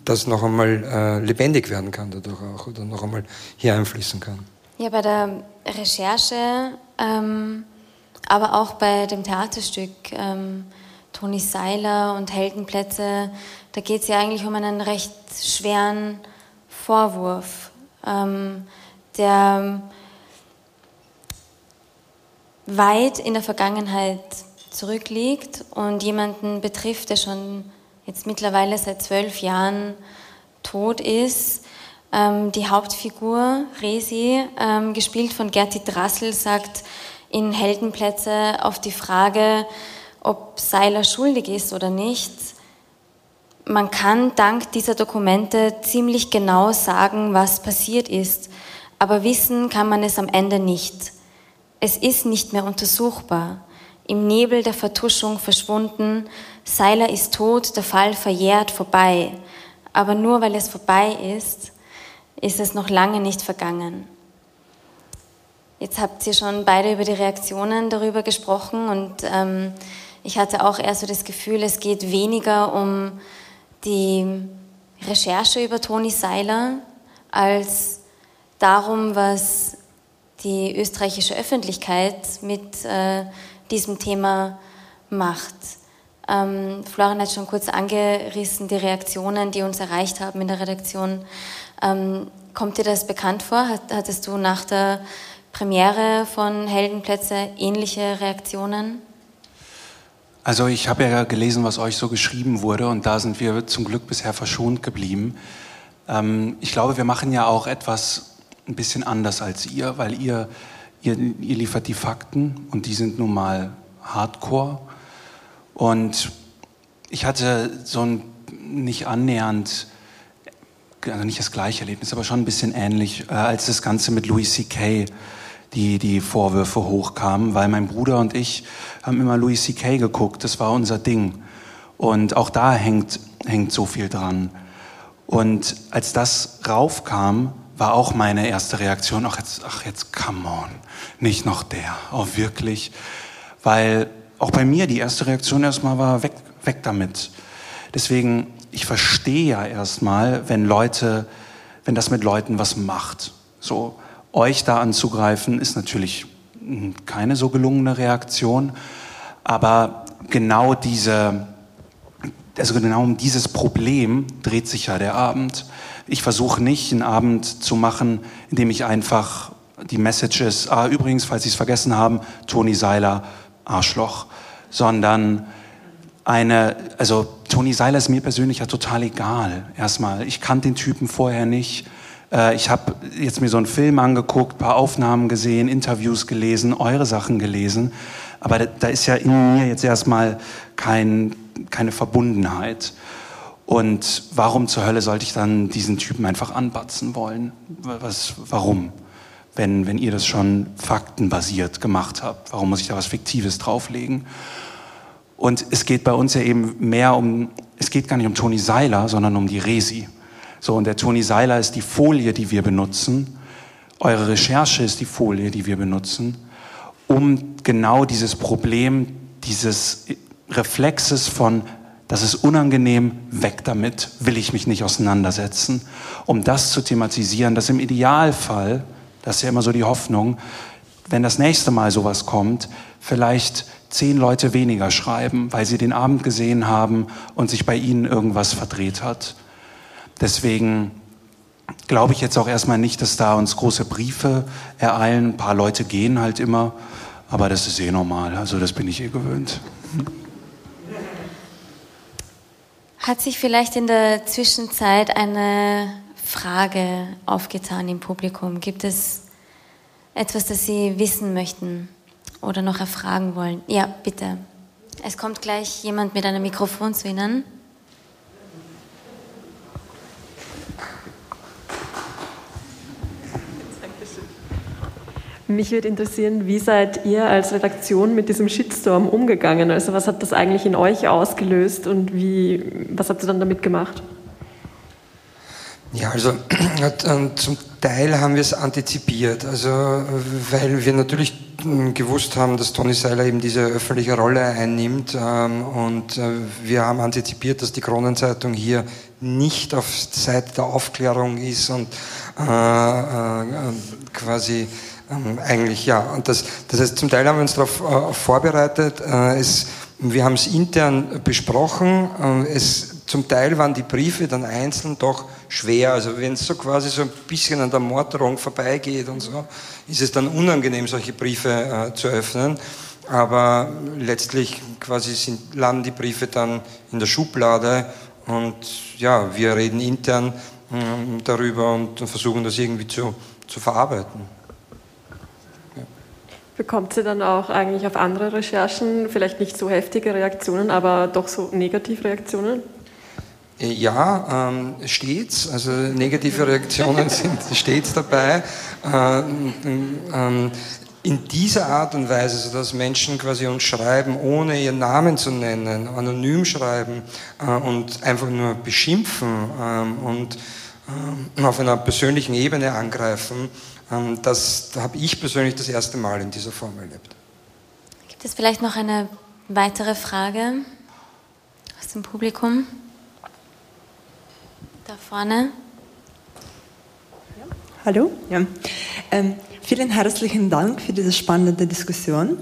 das noch einmal äh, lebendig werden kann dadurch auch oder noch einmal hier einfließen kann. Ja, bei der Recherche, ähm, aber auch bei dem Theaterstück ähm, Toni Seiler und Heldenplätze, da geht es ja eigentlich um einen recht schweren Vorwurf, ähm, der weit in der Vergangenheit zurückliegt und jemanden betrifft, der schon jetzt mittlerweile seit zwölf Jahren tot ist. Ähm, die Hauptfigur, Resi, ähm, gespielt von Gerti Drassel, sagt in Heldenplätze auf die Frage, ob Seiler schuldig ist oder nicht. Man kann dank dieser Dokumente ziemlich genau sagen, was passiert ist, aber wissen kann man es am Ende nicht. Es ist nicht mehr untersuchbar im Nebel der Vertuschung verschwunden. Seiler ist tot, der Fall verjährt vorbei. Aber nur weil es vorbei ist, ist es noch lange nicht vergangen. Jetzt habt ihr schon beide über die Reaktionen darüber gesprochen und ähm, ich hatte auch eher so das Gefühl, es geht weniger um die Recherche über Toni Seiler als darum, was die österreichische Öffentlichkeit mit äh, diesem Thema macht. Ähm, Florian hat schon kurz angerissen, die Reaktionen, die uns erreicht haben in der Redaktion. Ähm, kommt dir das bekannt vor? Hattest du nach der Premiere von Heldenplätze ähnliche Reaktionen? Also ich habe ja gelesen, was euch so geschrieben wurde und da sind wir zum Glück bisher verschont geblieben. Ähm, ich glaube, wir machen ja auch etwas ein bisschen anders als ihr, weil ihr Ihr, ihr liefert die Fakten und die sind nun mal hardcore. Und ich hatte so ein nicht annähernd, also nicht das gleiche Erlebnis, aber schon ein bisschen ähnlich, äh, als das Ganze mit Louis C.K. Die, die Vorwürfe hochkamen, weil mein Bruder und ich haben immer Louis C.K. geguckt, das war unser Ding. Und auch da hängt, hängt so viel dran. Und als das raufkam, war auch meine erste Reaktion, ach jetzt, ach jetzt, come on, nicht noch der, oh wirklich, weil auch bei mir die erste Reaktion erstmal war, weg, weg damit. Deswegen, ich verstehe ja erstmal, wenn Leute, wenn das mit Leuten was macht. So, euch da anzugreifen, ist natürlich keine so gelungene Reaktion, aber genau diese, also genau um dieses Problem dreht sich ja der Abend. Ich versuche nicht, einen Abend zu machen, in dem ich einfach die Message ist, ah, übrigens, falls Sie es vergessen haben, Toni Seiler, Arschloch, sondern eine, also Toni Seiler ist mir persönlich ja total egal. Erstmal, ich kannte den Typen vorher nicht. Äh, ich habe jetzt mir so einen Film angeguckt, paar Aufnahmen gesehen, Interviews gelesen, eure Sachen gelesen. Aber da ist ja in mir jetzt erstmal kein, keine Verbundenheit. Und warum zur Hölle sollte ich dann diesen Typen einfach anbatzen wollen? Was, warum? Wenn, wenn ihr das schon faktenbasiert gemacht habt, warum muss ich da was Fiktives drauflegen? Und es geht bei uns ja eben mehr um, es geht gar nicht um Toni Seiler, sondern um die Resi. So, und der Toni Seiler ist die Folie, die wir benutzen. Eure Recherche ist die Folie, die wir benutzen, um genau dieses Problem, dieses Reflexes von das ist unangenehm, weg damit, will ich mich nicht auseinandersetzen, um das zu thematisieren, dass im Idealfall, das ist ja immer so die Hoffnung, wenn das nächste Mal sowas kommt, vielleicht zehn Leute weniger schreiben, weil sie den Abend gesehen haben und sich bei ihnen irgendwas verdreht hat. Deswegen glaube ich jetzt auch erstmal nicht, dass da uns große Briefe ereilen. Ein paar Leute gehen halt immer, aber das ist eh normal. Also das bin ich eh gewöhnt. Hat sich vielleicht in der Zwischenzeit eine Frage aufgetan im Publikum? Gibt es etwas, das Sie wissen möchten oder noch erfragen wollen? Ja, bitte. Es kommt gleich jemand mit einem Mikrofon zu Ihnen. Mich würde interessieren, wie seid ihr als Redaktion mit diesem Shitstorm umgegangen? Also was hat das eigentlich in euch ausgelöst und wie, was habt ihr dann damit gemacht? Ja, also zum Teil haben wir es antizipiert, also weil wir natürlich hm, gewusst haben, dass Tony Seiler eben diese öffentliche Rolle einnimmt ähm, und äh, wir haben antizipiert, dass die Kronenzeitung hier nicht auf Seite der Aufklärung ist und äh, äh, quasi ähm, eigentlich, ja. Und das, das heißt, zum Teil haben wir uns darauf äh, vorbereitet. Äh, es, wir haben es intern besprochen. Äh, es, zum Teil waren die Briefe dann einzeln doch schwer. Also wenn es so quasi so ein bisschen an der Morderung vorbeigeht und so, ist es dann unangenehm, solche Briefe äh, zu öffnen. Aber letztlich quasi sind, landen die Briefe dann in der Schublade und ja, wir reden intern ähm, darüber und versuchen das irgendwie zu, zu verarbeiten. Bekommt sie dann auch eigentlich auf andere Recherchen vielleicht nicht so heftige Reaktionen, aber doch so Negativreaktionen? Äh, ja, ähm, stets. Also negative Reaktionen sind stets dabei. Ähm, ähm, in dieser Art und Weise, sodass Menschen quasi uns schreiben, ohne ihren Namen zu nennen, anonym schreiben äh, und einfach nur beschimpfen ähm, und ähm, auf einer persönlichen Ebene angreifen, das habe ich persönlich das erste Mal in dieser Form erlebt. Gibt es vielleicht noch eine weitere Frage aus dem Publikum? Da vorne. Hallo. Ja. Ähm, vielen herzlichen Dank für diese spannende Diskussion.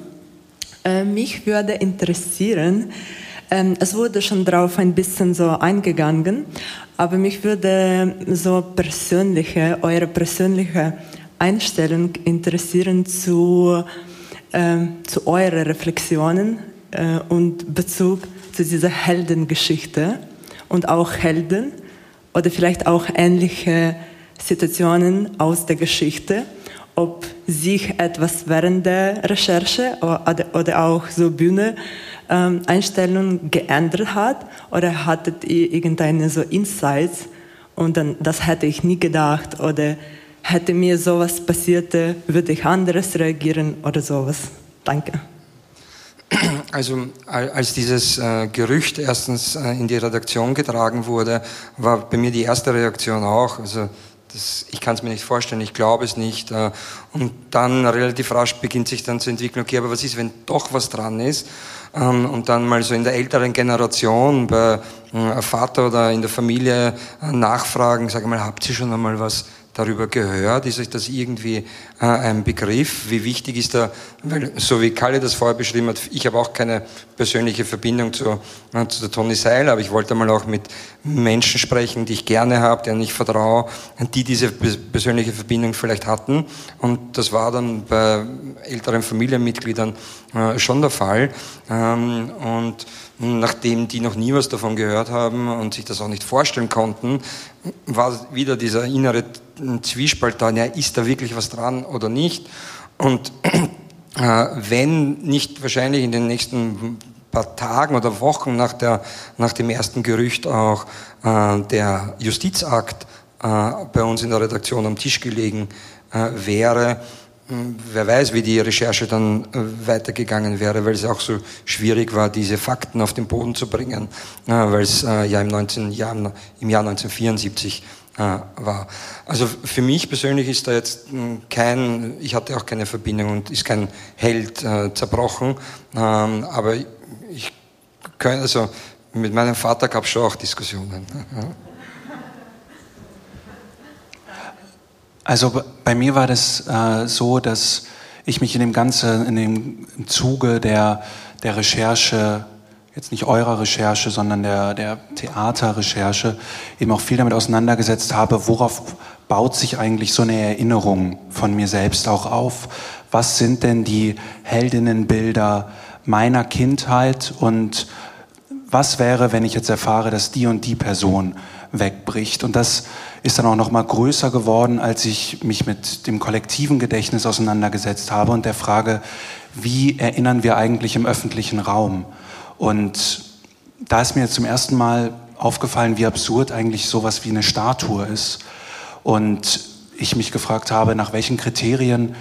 Äh, mich würde interessieren, ähm, es wurde schon darauf ein bisschen so eingegangen, aber mich würde so persönliche, eure persönliche Einstellung interessieren zu, äh, zu euren Reflexionen äh, und Bezug zu dieser Heldengeschichte und auch Helden oder vielleicht auch ähnliche Situationen aus der Geschichte, ob sich etwas während der Recherche oder, oder auch so Bühne ähm, Einstellung geändert hat oder hattet ihr irgendeine so Insights und dann das hätte ich nie gedacht oder hätte mir sowas passiert, würde ich anders reagieren oder sowas. Danke. Also als dieses äh, Gerücht erstens äh, in die Redaktion getragen wurde, war bei mir die erste Reaktion auch, also das, ich kann es mir nicht vorstellen, ich glaube es nicht. Äh, und dann relativ rasch beginnt sich dann zu entwickeln, okay, aber was ist, wenn doch was dran ist? Ähm, und dann mal so in der älteren Generation bei äh, Vater oder in der Familie äh, nachfragen, sage mal, habt ihr schon einmal was darüber gehört? Ist euch das irgendwie äh, ein Begriff? Wie wichtig ist da, weil, so wie Kalle das vorher beschrieben hat, ich habe auch keine persönliche Verbindung zu, äh, zu der Toni Seil, aber ich wollte mal auch mit Menschen sprechen, die ich gerne habe, denen ich vertraue, die diese persönliche Verbindung vielleicht hatten. Und das war dann bei älteren Familienmitgliedern äh, schon der Fall. Ähm, und nachdem die noch nie was davon gehört haben und sich das auch nicht vorstellen konnten, war wieder dieser innere Zwiespalt da, ja, ist da wirklich was dran oder nicht? Und äh, wenn nicht wahrscheinlich in den nächsten paar Tagen oder Wochen nach, der, nach dem ersten Gerücht auch äh, der Justizakt äh, bei uns in der Redaktion am Tisch gelegen äh, wäre, wer weiß, wie die Recherche dann äh, weitergegangen wäre, weil es auch so schwierig war, diese Fakten auf den Boden zu bringen, äh, weil es äh, ja im, 19, Jahr, im Jahr 1974 war. Also für mich persönlich ist da jetzt hm, kein, ich hatte auch keine Verbindung und ist kein Held zerbrochen, ähm, aber ich, also mit meinem Vater gab es schon auch Diskussionen. Also bei mir war das äh, so, dass ich mich in dem ganzen, in dem Zuge der, der Recherche, jetzt nicht eurer Recherche, sondern der, der Theaterrecherche, eben auch viel damit auseinandergesetzt habe, worauf baut sich eigentlich so eine Erinnerung von mir selbst auch auf? Was sind denn die Heldinnenbilder meiner Kindheit und was wäre, wenn ich jetzt erfahre, dass die und die Person wegbricht? Und das ist dann auch noch mal größer geworden, als ich mich mit dem kollektiven Gedächtnis auseinandergesetzt habe und der Frage, wie erinnern wir eigentlich im öffentlichen Raum? Und da ist mir zum ersten Mal aufgefallen, wie absurd eigentlich sowas wie eine Statue ist. Und ich mich gefragt habe, nach welchen Kriterien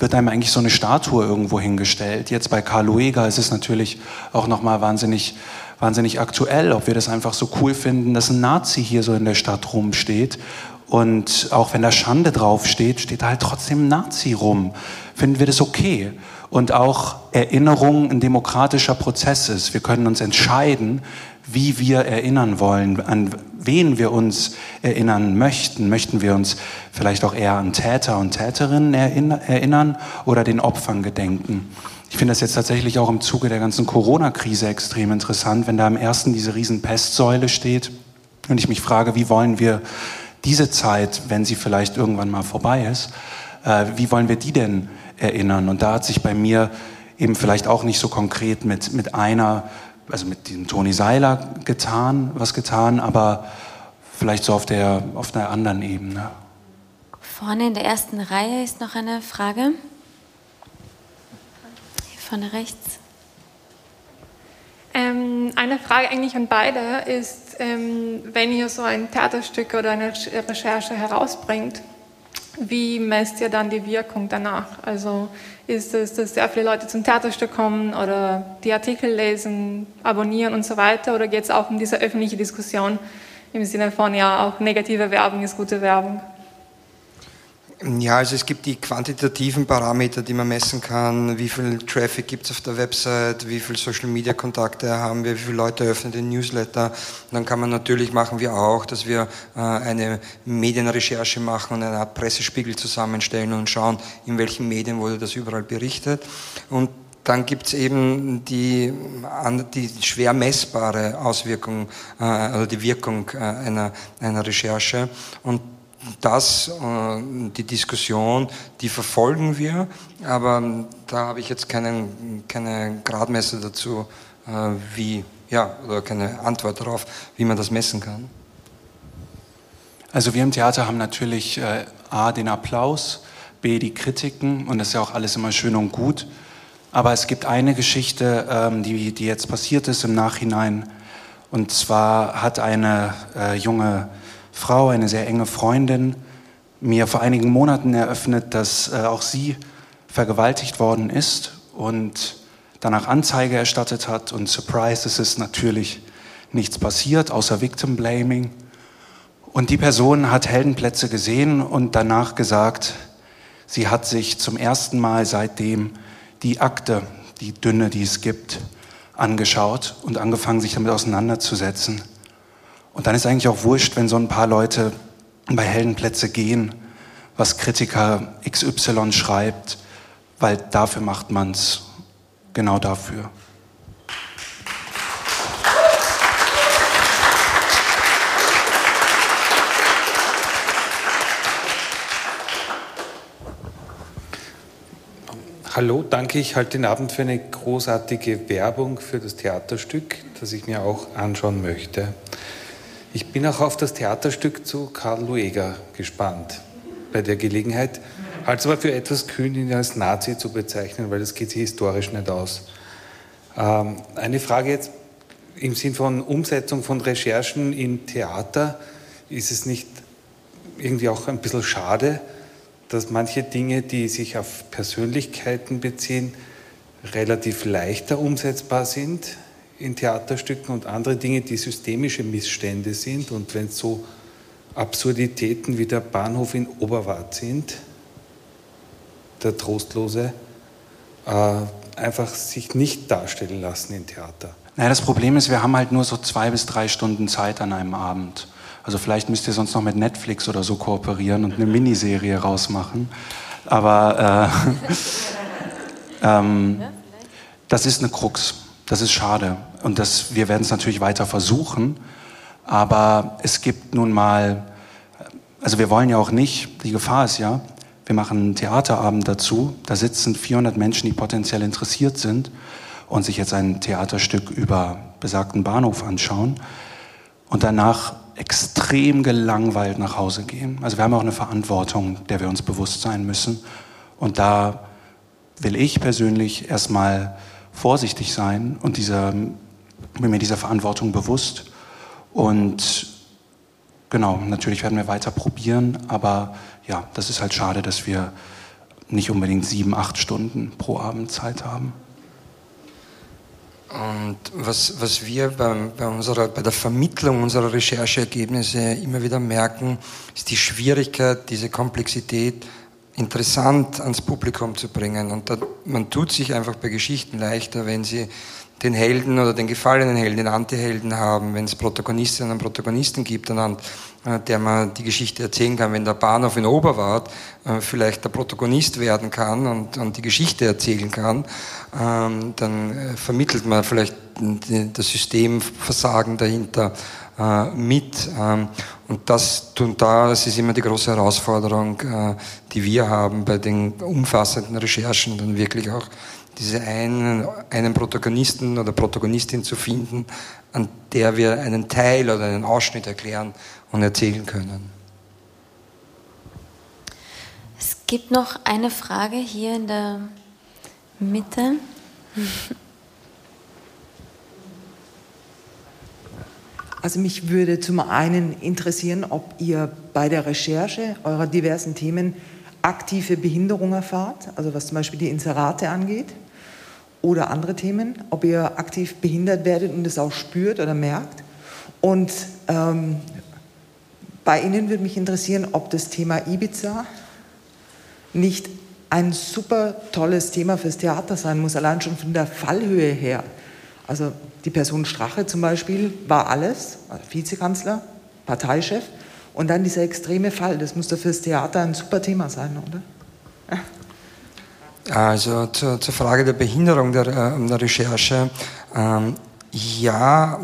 wird einem eigentlich so eine Statue irgendwo hingestellt. Jetzt bei Karl Lueger ist es natürlich auch nochmal wahnsinnig, wahnsinnig aktuell, ob wir das einfach so cool finden, dass ein Nazi hier so in der Stadt rumsteht. Und auch wenn da Schande draufsteht, steht da halt trotzdem ein Nazi rum. Finden wir das okay? Und auch Erinnerung ein demokratischer Prozess ist. Wir können uns entscheiden, wie wir erinnern wollen, an wen wir uns erinnern möchten. Möchten wir uns vielleicht auch eher an Täter und Täterinnen erinnern oder den Opfern gedenken? Ich finde das jetzt tatsächlich auch im Zuge der ganzen Corona-Krise extrem interessant, wenn da am ersten diese riesen Pestsäule steht und ich mich frage, wie wollen wir diese Zeit, wenn sie vielleicht irgendwann mal vorbei ist, äh, wie wollen wir die denn erinnern? Und da hat sich bei mir eben vielleicht auch nicht so konkret mit, mit einer also mit dem Toni Seiler getan, was getan, aber vielleicht so auf der auf einer anderen Ebene. Vorne in der ersten Reihe ist noch eine Frage. Hier vorne rechts. Ähm, eine Frage eigentlich an beide ist, ähm, wenn ihr so ein Theaterstück oder eine Recherche herausbringt, wie messt ihr dann die Wirkung danach? Also ist es, dass sehr viele Leute zum Theaterstück kommen oder die Artikel lesen, abonnieren und so weiter? Oder geht es auch um diese öffentliche Diskussion im Sinne von, ja, auch negative Werbung ist gute Werbung? Ja, also es gibt die quantitativen Parameter, die man messen kann. Wie viel Traffic gibt es auf der Website? Wie viele Social-Media-Kontakte haben wir? Wie viele Leute öffnen den Newsletter? Und dann kann man natürlich, machen wir auch, dass wir äh, eine Medienrecherche machen und eine Art Pressespiegel zusammenstellen und schauen, in welchen Medien wurde das überall berichtet. Und dann gibt es eben die, die schwer messbare Auswirkung äh, oder die Wirkung äh, einer, einer Recherche. Und das, äh, die Diskussion, die verfolgen wir, aber da habe ich jetzt keinen, keine Gradmesser dazu, äh, wie, ja, oder keine Antwort darauf, wie man das messen kann. Also wir im Theater haben natürlich äh, A, den Applaus, B, die Kritiken und das ist ja auch alles immer schön und gut. Aber es gibt eine Geschichte, ähm, die, die jetzt passiert ist im Nachhinein. Und zwar hat eine junge Frau, eine sehr enge Freundin, mir vor einigen Monaten eröffnet, dass äh, auch sie vergewaltigt worden ist und danach Anzeige erstattet hat. Und surprise, es ist natürlich nichts passiert, außer Victim Blaming. Und die Person hat Heldenplätze gesehen und danach gesagt, sie hat sich zum ersten Mal seitdem die Akte, die dünne, die es gibt, angeschaut und angefangen, sich damit auseinanderzusetzen. Und dann ist eigentlich auch wurscht, wenn so ein paar Leute bei Heldenplätze gehen, was Kritiker XY schreibt, weil dafür macht man es, genau dafür. Hallo, danke. Ich halte den Abend für eine großartige Werbung für das Theaterstück, das ich mir auch anschauen möchte. Ich bin auch auf das Theaterstück zu Karl Lueger gespannt bei der Gelegenheit. Halte es aber für etwas kühn, ihn als Nazi zu bezeichnen, weil das geht sich historisch nicht aus. Ähm, eine Frage jetzt im Sinn von Umsetzung von Recherchen in Theater. Ist es nicht irgendwie auch ein bisschen schade, dass manche Dinge, die sich auf Persönlichkeiten beziehen, relativ leichter umsetzbar sind in Theaterstücken und andere Dinge, die systemische Missstände sind. Und wenn es so Absurditäten wie der Bahnhof in Oberwart sind, der Trostlose, äh, einfach sich nicht darstellen lassen im Theater. Naja, das Problem ist, wir haben halt nur so zwei bis drei Stunden Zeit an einem Abend. Also vielleicht müsst ihr sonst noch mit Netflix oder so kooperieren und eine Miniserie rausmachen. Aber äh, ähm, das ist eine Krux. Das ist schade. Und das, wir werden es natürlich weiter versuchen. Aber es gibt nun mal, also wir wollen ja auch nicht, die Gefahr ist ja, wir machen einen Theaterabend dazu, da sitzen 400 Menschen, die potenziell interessiert sind und sich jetzt ein Theaterstück über besagten Bahnhof anschauen und danach extrem gelangweilt nach Hause gehen. Also wir haben auch eine Verantwortung, der wir uns bewusst sein müssen. Und da will ich persönlich erstmal vorsichtig sein und dieser, bin mir dieser Verantwortung bewusst. Und genau, natürlich werden wir weiter probieren, aber ja, das ist halt schade, dass wir nicht unbedingt sieben, acht Stunden pro Abend Zeit haben. Und was, was wir bei, bei, unserer, bei der Vermittlung unserer Rechercheergebnisse immer wieder merken, ist die Schwierigkeit, diese Komplexität interessant ans Publikum zu bringen. Und da, man tut sich einfach bei Geschichten leichter, wenn sie den Helden oder den gefallenen Helden, den Antihelden haben, wenn es Protagonistinnen und Protagonisten gibt, anhand äh, der man die Geschichte erzählen kann, wenn der Bahnhof in Oberwart äh, vielleicht der Protagonist werden kann und, und die Geschichte erzählen kann, ähm, dann äh, vermittelt man vielleicht das Systemversagen dahinter mit. Ähm, und das, und das ist immer die große Herausforderung, die wir haben bei den umfassenden Recherchen, dann wirklich auch diese einen, einen Protagonisten oder Protagonistin zu finden, an der wir einen Teil oder einen Ausschnitt erklären und erzählen können. Es gibt noch eine Frage hier in der Mitte. Also mich würde zum einen interessieren, ob ihr bei der Recherche eurer diversen Themen aktive Behinderung erfahrt, also was zum Beispiel die Inserate angeht oder andere Themen, ob ihr aktiv behindert werdet und es auch spürt oder merkt. Und ähm, bei Ihnen würde mich interessieren, ob das Thema Ibiza nicht ein super tolles Thema fürs Theater sein muss, allein schon von der Fallhöhe her. Also die Person Strache zum Beispiel war alles, also Vizekanzler, Parteichef, und dann dieser extreme Fall, das muss doch fürs Theater ein super Thema sein, oder? Also zur, zur Frage der Behinderung der, äh, der Recherche. Ähm, ja,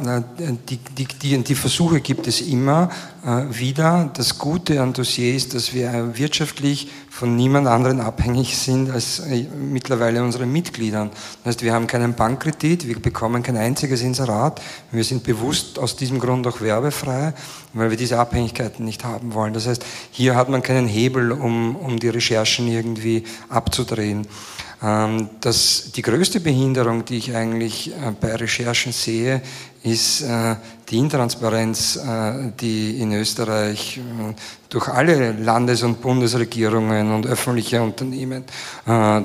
die, die, die, Versuche gibt es immer äh, wieder. Das Gute an Dossier ist, dass wir wirtschaftlich von niemand anderen abhängig sind als äh, mittlerweile unsere Mitgliedern. Das heißt, wir haben keinen Bankkredit, wir bekommen kein einziges Inserat. Wir sind bewusst aus diesem Grund auch werbefrei, weil wir diese Abhängigkeiten nicht haben wollen. Das heißt, hier hat man keinen Hebel, um, um die Recherchen irgendwie abzudrehen. Ähm, das, die größte Behinderung, die ich eigentlich äh, bei Recherchen sehe, ist äh, die Intransparenz, äh, die in Österreich durch alle Landes- und Bundesregierungen und öffentliche Unternehmen,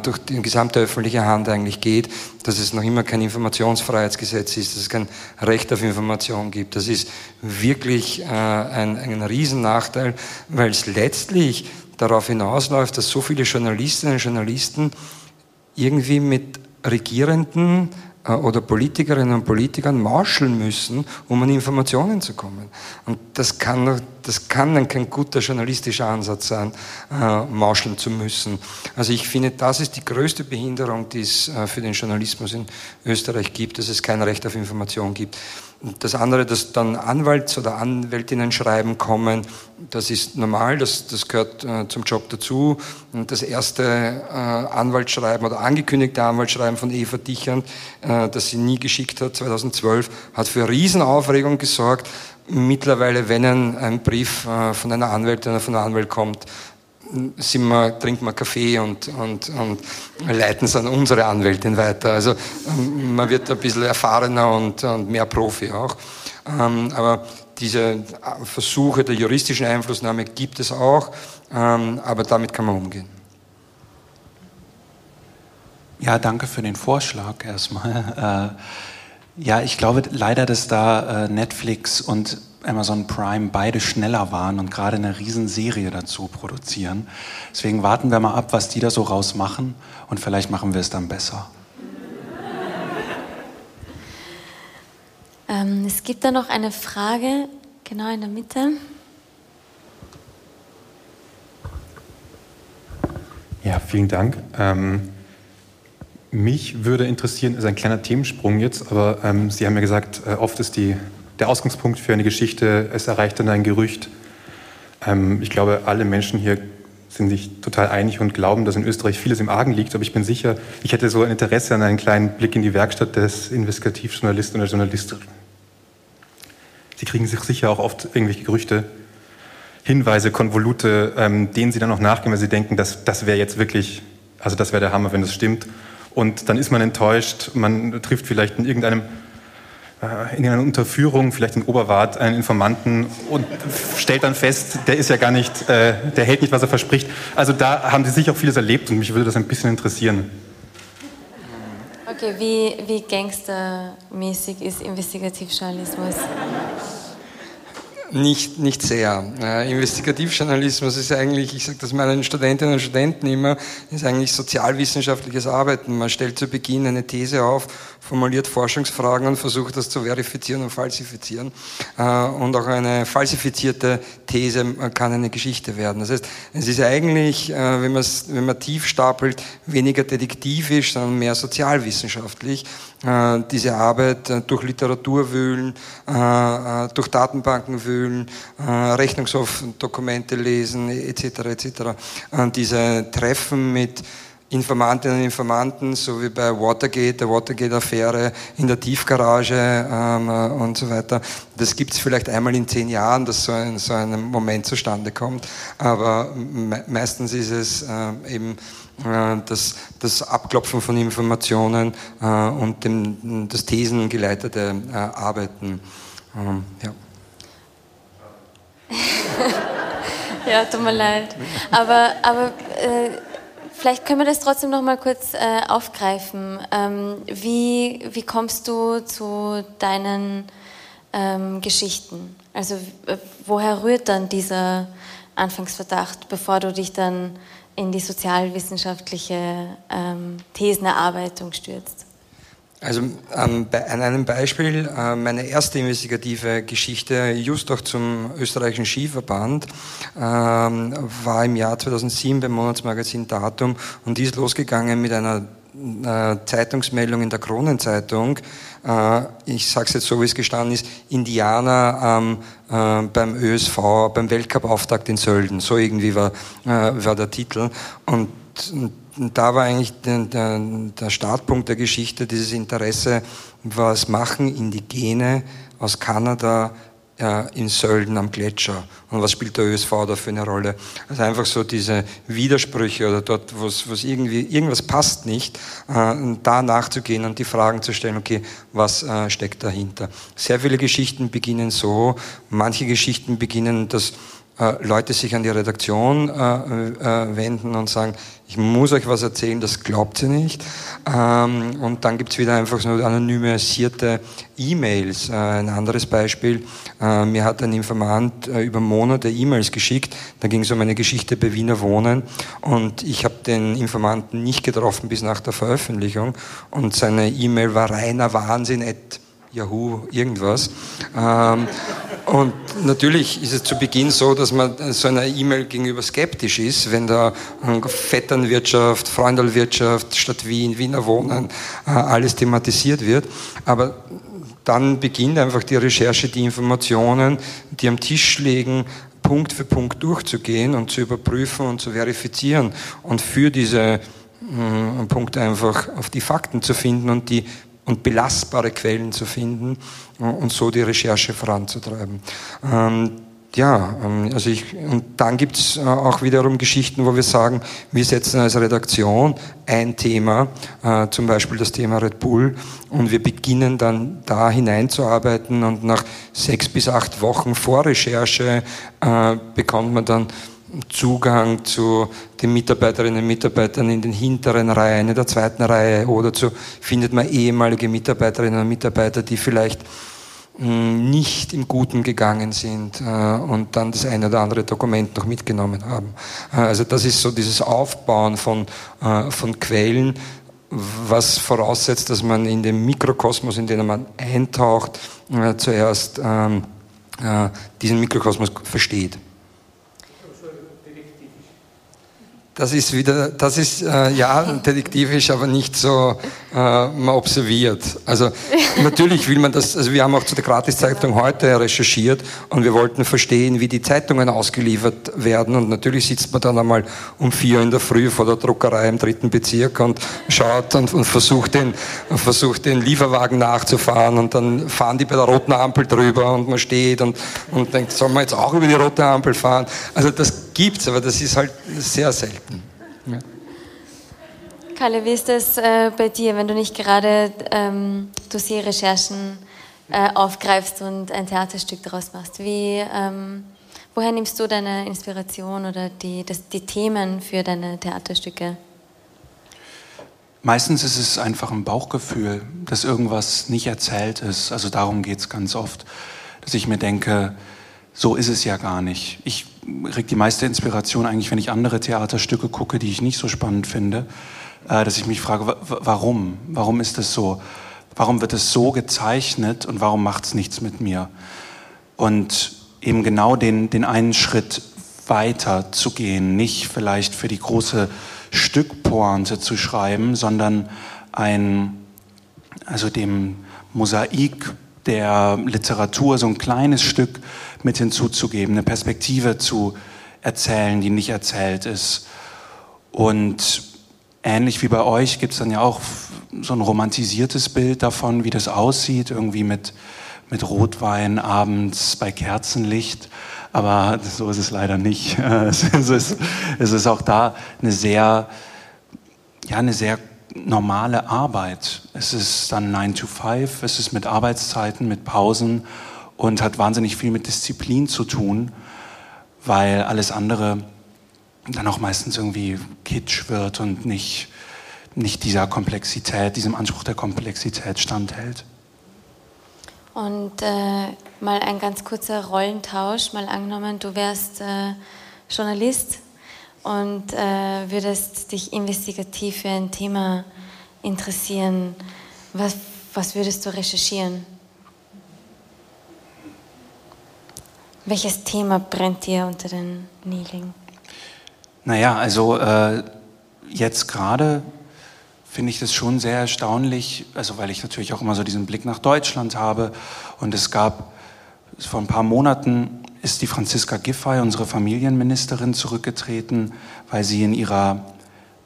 durch die gesamte öffentliche Hand eigentlich geht, dass es noch immer kein Informationsfreiheitsgesetz ist, dass es kein Recht auf Information gibt. Das ist wirklich ein, ein Riesennachteil, weil es letztlich darauf hinausläuft, dass so viele Journalistinnen und Journalisten irgendwie mit Regierenden äh, oder Politikerinnen und Politikern marscheln müssen, um an Informationen zu kommen. Und das kann, das kann dann kein guter journalistischer Ansatz sein, äh, marscheln zu müssen. Also ich finde, das ist die größte Behinderung, die es äh, für den Journalismus in Österreich gibt, dass es kein Recht auf Information gibt. Das andere, dass dann Anwalts- oder Anwältinnen schreiben kommen, das ist normal, das, das gehört äh, zum Job dazu. Und das erste äh, Anwaltsschreiben oder angekündigte Anwaltsschreiben von Eva Dichand, äh, das sie nie geschickt hat, 2012, hat für Riesenaufregung gesorgt. Mittlerweile, wenn ein, ein Brief äh, von einer Anwältin oder von einem Anwalt kommt, sind wir, trinken wir Kaffee und, und, und leiten es an unsere Anwältin weiter. Also ähm, man wird ein bisschen erfahrener und, und mehr Profi auch. Ähm, aber diese Versuche der juristischen Einflussnahme gibt es auch, ähm, aber damit kann man umgehen. Ja, danke für den Vorschlag erstmal. Äh, ja, ich glaube leider, dass da äh, Netflix und Amazon Prime beide schneller waren und gerade eine Riesenserie dazu produzieren. Deswegen warten wir mal ab, was die da so rausmachen und vielleicht machen wir es dann besser. Ähm, es gibt da noch eine Frage, genau in der Mitte. Ja, vielen Dank. Ähm, mich würde interessieren, ist ein kleiner Themensprung jetzt, aber ähm, Sie haben ja gesagt, äh, oft ist die der Ausgangspunkt für eine Geschichte, es erreicht dann ein Gerücht. Ähm, ich glaube, alle Menschen hier sind sich total einig und glauben, dass in Österreich vieles im Argen liegt. Aber ich bin sicher, ich hätte so ein Interesse an einen kleinen Blick in die Werkstatt des Investigativjournalisten oder Journalistin. Sie kriegen sich sicher auch oft irgendwelche Gerüchte, Hinweise, Konvolute, ähm, denen Sie dann auch nachgehen, weil Sie denken, dass das wäre jetzt wirklich, also das wäre der Hammer, wenn das stimmt. Und dann ist man enttäuscht, man trifft vielleicht in irgendeinem in einer Unterführung, vielleicht in Oberwart, einen Informanten und stellt dann fest, der ist ja gar nicht, äh, der hält nicht, was er verspricht. Also da haben Sie sicher auch vieles erlebt und mich würde das ein bisschen interessieren. Okay, wie, wie gangstermäßig ist Investigativjournalismus? Nicht, nicht sehr. Äh, Investigativjournalismus ist eigentlich, ich sage das meinen Studentinnen und Studenten immer, ist eigentlich sozialwissenschaftliches Arbeiten. Man stellt zu Beginn eine These auf, formuliert Forschungsfragen und versucht das zu verifizieren und falsifizieren. Äh, und auch eine falsifizierte These kann eine Geschichte werden. Das heißt, es ist eigentlich, äh, wenn, wenn man tief stapelt, weniger detektivisch, sondern mehr sozialwissenschaftlich. Äh, diese Arbeit durch Literatur wühlen, durch Datenbanken wühlen, Rechnungshofdokumente lesen, etc. etc. diese Treffen mit Informantinnen und Informanten, so wie bei Watergate, der Watergate-Affäre in der Tiefgarage ähm, äh, und so weiter. Das gibt es vielleicht einmal in zehn Jahren, dass so ein, so ein Moment zustande kommt, aber me meistens ist es äh, eben äh, das, das Abklopfen von Informationen äh, und dem, das thesengeleitete äh, Arbeiten. Ähm, ja. ja, tut mir leid. Aber, aber äh, Vielleicht können wir das trotzdem noch mal kurz äh, aufgreifen. Ähm, wie, wie kommst du zu deinen ähm, Geschichten? Also woher rührt dann dieser Anfangsverdacht, bevor du dich dann in die sozialwissenschaftliche ähm, Thesenerarbeitung stürzt? Also ähm, bei, an einem Beispiel, äh, meine erste investigative Geschichte, just auch zum österreichischen Skiverband, ähm, war im Jahr 2007 beim Monatsmagazin Datum und die ist losgegangen mit einer äh, Zeitungsmeldung in der Kronenzeitung, äh, ich sage es jetzt so, wie es gestanden ist, Indianer ähm, äh, beim ÖSV, beim Weltcup-Auftakt in Sölden. So irgendwie war, äh, war der Titel. Und und da war eigentlich der, der, Startpunkt der Geschichte, dieses Interesse, was machen Indigene aus Kanada äh, in Sölden am Gletscher und was spielt der ÖSV da für eine Rolle. Also einfach so diese Widersprüche oder dort, wo es irgendwie, irgendwas passt nicht, äh, da nachzugehen und die Fragen zu stellen, okay, was äh, steckt dahinter. Sehr viele Geschichten beginnen so, manche Geschichten beginnen, dass äh, Leute sich an die Redaktion äh, äh, wenden und sagen, ich muss euch was erzählen, das glaubt ihr nicht. Ähm, und dann gibt's wieder einfach so anonymisierte E-Mails. Äh, ein anderes Beispiel, mir hat ein Informant über Monate E-Mails geschickt, da ging es um eine Geschichte bei Wiener Wohnen und ich habe den Informanten nicht getroffen bis nach der Veröffentlichung und seine E-Mail war reiner Wahnsinn, Yahoo, irgendwas. Ähm, und natürlich ist es zu Beginn so, dass man so einer E-Mail gegenüber skeptisch ist, wenn da Vetternwirtschaft, Freundalwirtschaft, Stadt Wien, Wiener Wohnen, äh, alles thematisiert wird. Aber dann beginnt einfach die Recherche, die Informationen, die am Tisch liegen, Punkt für Punkt durchzugehen und zu überprüfen und zu verifizieren und für diese äh, Punkte einfach auf die Fakten zu finden und die und belastbare Quellen zu finden äh, und so die Recherche voranzutreiben. Ähm, ja, ähm, also ich, und dann gibt es äh, auch wiederum Geschichten, wo wir sagen, wir setzen als Redaktion ein Thema, äh, zum Beispiel das Thema Red Bull, und wir beginnen dann da hineinzuarbeiten und nach sechs bis acht Wochen Vorrecherche äh, bekommt man dann Zugang zu den Mitarbeiterinnen und Mitarbeitern in den hinteren Reihen, in der zweiten Reihe oder zu, findet man ehemalige Mitarbeiterinnen und Mitarbeiter, die vielleicht hm, nicht im Guten gegangen sind äh, und dann das eine oder andere Dokument noch mitgenommen haben. Äh, also das ist so dieses Aufbauen von, äh, von Quellen, was voraussetzt, dass man in dem Mikrokosmos, in den man eintaucht, zuerst ähm, diesen Mikrokosmos versteht. Das ist wieder, das ist äh, ja detektivisch, aber nicht so äh, mal observiert. Also natürlich will man das, also wir haben auch zu der Gratiszeitung heute recherchiert und wir wollten verstehen, wie die Zeitungen ausgeliefert werden und natürlich sitzt man dann einmal um vier in der Früh vor der Druckerei im dritten Bezirk und schaut und, und versucht den, versucht den Lieferwagen nachzufahren und dann fahren die bei der roten Ampel drüber und man steht und, und denkt, soll man jetzt auch über die rote Ampel fahren? Also das gibt's, aber das ist halt sehr selten. Ja. Kalle, wie ist das äh, bei dir, wenn du nicht gerade ähm, Dossierrecherchen äh, aufgreifst und ein Theaterstück daraus machst? Wie, ähm, woher nimmst du deine Inspiration oder die, das, die Themen für deine Theaterstücke? Meistens ist es einfach ein Bauchgefühl, dass irgendwas nicht erzählt ist. Also darum geht es ganz oft, dass ich mir denke, so ist es ja gar nicht. Ich kriege die meiste Inspiration eigentlich, wenn ich andere Theaterstücke gucke, die ich nicht so spannend finde, äh, dass ich mich frage, warum? Warum ist es so? Warum wird es so gezeichnet und warum macht es nichts mit mir? Und eben genau den, den einen Schritt weiter zu gehen, nicht vielleicht für die große Stückpointe zu schreiben, sondern ein, also dem Mosaik der Literatur so ein kleines Stück mit hinzuzugeben, eine Perspektive zu erzählen, die nicht erzählt ist. Und ähnlich wie bei euch gibt es dann ja auch so ein romantisiertes Bild davon, wie das aussieht, irgendwie mit, mit Rotwein abends bei Kerzenlicht aber so ist es leider nicht. Es ist, es ist auch da eine sehr, ja, eine sehr normale Arbeit. Es ist dann 9 to 5, es ist mit Arbeitszeiten, mit Pausen und hat wahnsinnig viel mit Disziplin zu tun, weil alles andere dann auch meistens irgendwie kitsch wird und nicht, nicht dieser Komplexität, diesem Anspruch der Komplexität standhält. Und äh, mal ein ganz kurzer Rollentausch, mal angenommen, du wärst äh, Journalist und äh, würdest dich investigativ für ein Thema interessieren. Was, was würdest du recherchieren? Welches Thema brennt dir unter den Nägeln? Naja, also äh, jetzt gerade finde ich das schon sehr erstaunlich, also weil ich natürlich auch immer so diesen Blick nach Deutschland habe. Und es gab vor ein paar Monaten ist die Franziska Giffey, unsere Familienministerin, zurückgetreten, weil sie in ihrer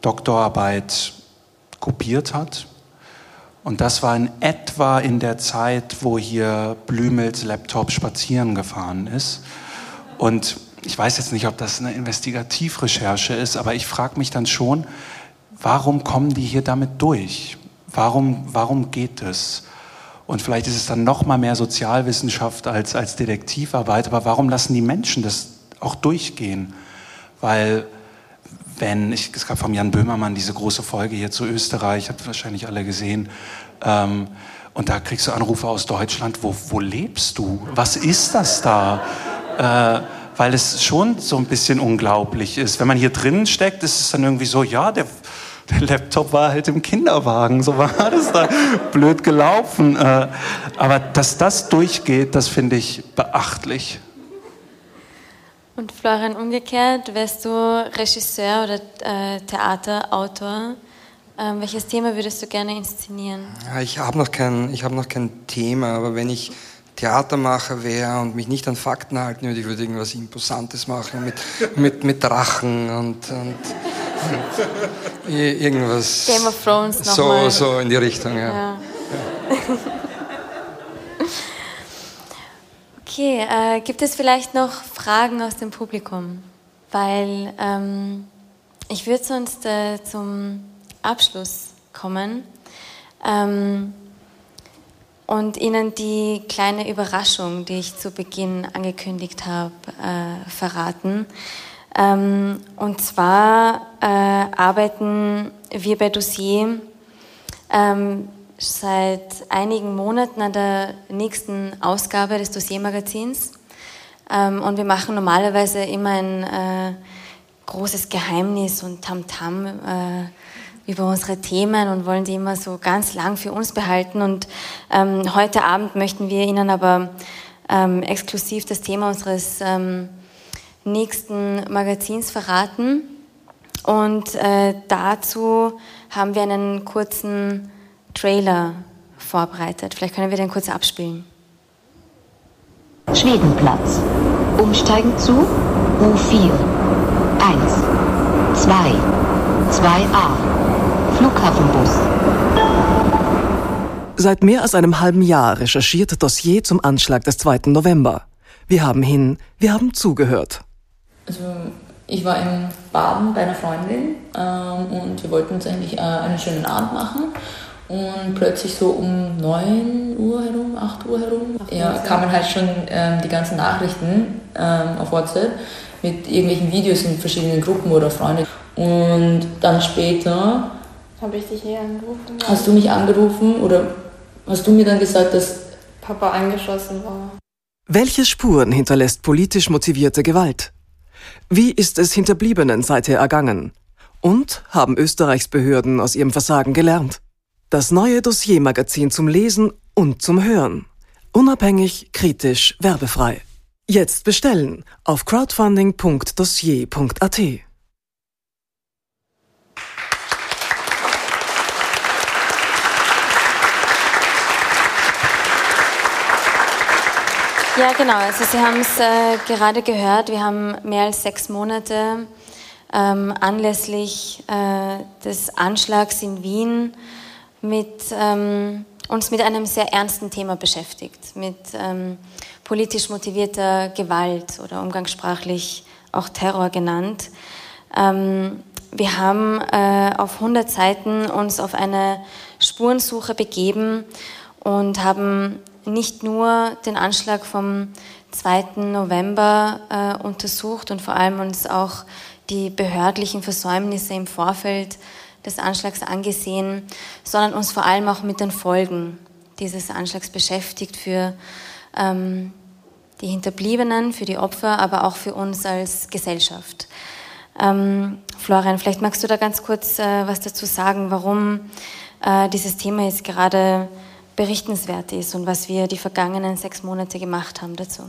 Doktorarbeit kopiert hat. Und das war in etwa in der Zeit, wo hier Blümels Laptop spazieren gefahren ist. Und ich weiß jetzt nicht, ob das eine Investigativrecherche ist, aber ich frage mich dann schon, warum kommen die hier damit durch? Warum, warum geht es? Und vielleicht ist es dann noch mal mehr Sozialwissenschaft als, als Detektivarbeit, aber warum lassen die Menschen das auch durchgehen? Weil wenn, ich, es gab von Jan Böhmermann diese große Folge hier zu Österreich, habt wahrscheinlich alle gesehen, ähm, und da kriegst du Anrufe aus Deutschland, wo, wo lebst du? Was ist das da? Äh, weil es schon so ein bisschen unglaublich ist. Wenn man hier drinnen steckt, ist es dann irgendwie so, ja, der, der Laptop war halt im Kinderwagen, so war das da blöd gelaufen. Äh, aber dass das durchgeht, das finde ich beachtlich. Und Florian, umgekehrt, wärst du Regisseur oder äh, Theaterautor? Ähm, welches Thema würdest du gerne inszenieren? Ja, ich habe noch, kein, hab noch kein Thema, aber wenn ich Theatermacher wäre und mich nicht an Fakten halten würde, ich würde irgendwas Imposantes machen mit, mit, mit Drachen und, und irgendwas. Game of Thrones noch so, so in die Richtung, ja. ja. okay, äh, gibt es vielleicht noch Fragen aus dem Publikum? Weil ähm, ich würde sonst äh, zum Abschluss kommen. Ähm, und Ihnen die kleine Überraschung, die ich zu Beginn angekündigt habe, äh, verraten. Ähm, und zwar äh, arbeiten wir bei Dossier ähm, seit einigen Monaten an der nächsten Ausgabe des Dossiermagazins. Ähm, und wir machen normalerweise immer ein äh, großes Geheimnis und Tamtam. -Tam, über unsere Themen und wollen die immer so ganz lang für uns behalten. Und ähm, heute Abend möchten wir Ihnen aber ähm, exklusiv das Thema unseres ähm, nächsten Magazins verraten. Und äh, dazu haben wir einen kurzen Trailer vorbereitet. Vielleicht können wir den kurz abspielen. Schwedenplatz. Umsteigen zu U4. 1, 2, 2a. Flughafenbus. Seit mehr als einem halben Jahr recherchiert Dossier zum Anschlag des 2. November. Wir haben hin, wir haben zugehört. Also ich war im Baden bei einer Freundin ähm, und wir wollten uns eigentlich äh, einen schönen Abend machen. Und plötzlich so um 9 Uhr herum, 8 Uhr herum, ja, kamen halt schon ähm, die ganzen Nachrichten ähm, auf WhatsApp mit irgendwelchen Videos in verschiedenen Gruppen oder Freunden. Und dann später. Habe ich dich hier angerufen? Hast du mich angerufen oder hast du mir dann gesagt, dass Papa angeschossen war? Welche Spuren hinterlässt politisch motivierte Gewalt? Wie ist es Hinterbliebenen seither ergangen? Und haben Österreichs Behörden aus ihrem Versagen gelernt? Das neue Dossiermagazin zum Lesen und zum Hören. Unabhängig, kritisch, werbefrei. Jetzt bestellen auf crowdfunding.dossier.at. Ja, genau. Also Sie haben es äh, gerade gehört. Wir haben mehr als sechs Monate ähm, anlässlich äh, des Anschlags in Wien mit, ähm, uns mit einem sehr ernsten Thema beschäftigt, mit ähm, politisch motivierter Gewalt oder umgangssprachlich auch Terror genannt. Ähm, wir haben äh, auf 100 Seiten uns auf eine Spurensuche begeben und haben nicht nur den Anschlag vom 2. November äh, untersucht und vor allem uns auch die behördlichen Versäumnisse im Vorfeld des Anschlags angesehen, sondern uns vor allem auch mit den Folgen dieses Anschlags beschäftigt für ähm, die Hinterbliebenen, für die Opfer, aber auch für uns als Gesellschaft. Ähm, Florian, vielleicht magst du da ganz kurz äh, was dazu sagen, warum äh, dieses Thema jetzt gerade berichtenswert ist und was wir die vergangenen sechs Monate gemacht haben dazu.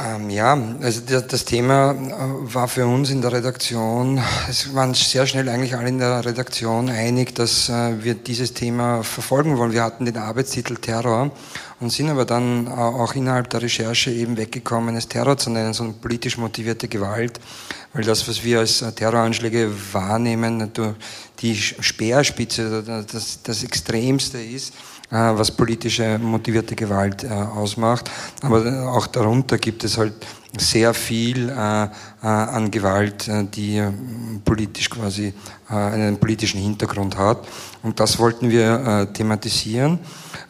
Ähm, ja, also das Thema äh, war für uns in der Redaktion, es waren sehr schnell eigentlich alle in der Redaktion einig, dass äh, wir dieses Thema verfolgen wollen. Wir hatten den Arbeitstitel Terror und sind aber dann äh, auch innerhalb der Recherche eben weggekommen, es Terror zu nennen, sondern politisch motivierte Gewalt, weil das, was wir als Terroranschläge wahrnehmen, die Speerspitze, das, das Extremste ist, was politische motivierte Gewalt äh, ausmacht. Aber auch darunter gibt es halt sehr viel äh, an Gewalt, die politisch quasi einen politischen Hintergrund hat. Und das wollten wir thematisieren,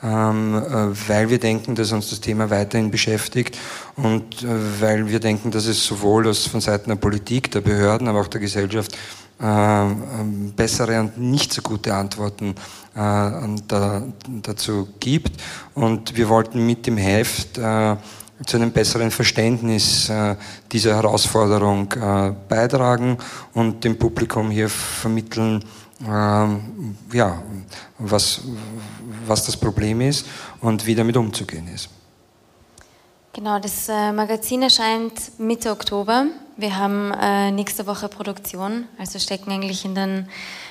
ähm, weil wir denken, dass uns das Thema weiterhin beschäftigt und weil wir denken, dass es sowohl von Seiten der Politik, der Behörden, aber auch der Gesellschaft ähm, bessere und nicht so gute Antworten äh, da, dazu gibt. Und wir wollten mit dem Heft äh, zu einem besseren Verständnis äh, dieser Herausforderung äh, beitragen und dem Publikum hier vermitteln, ähm, ja, was, was das Problem ist und wie damit umzugehen ist. Genau, das äh, Magazin erscheint Mitte Oktober. Wir haben äh, nächste Woche Produktion, also stecken eigentlich in den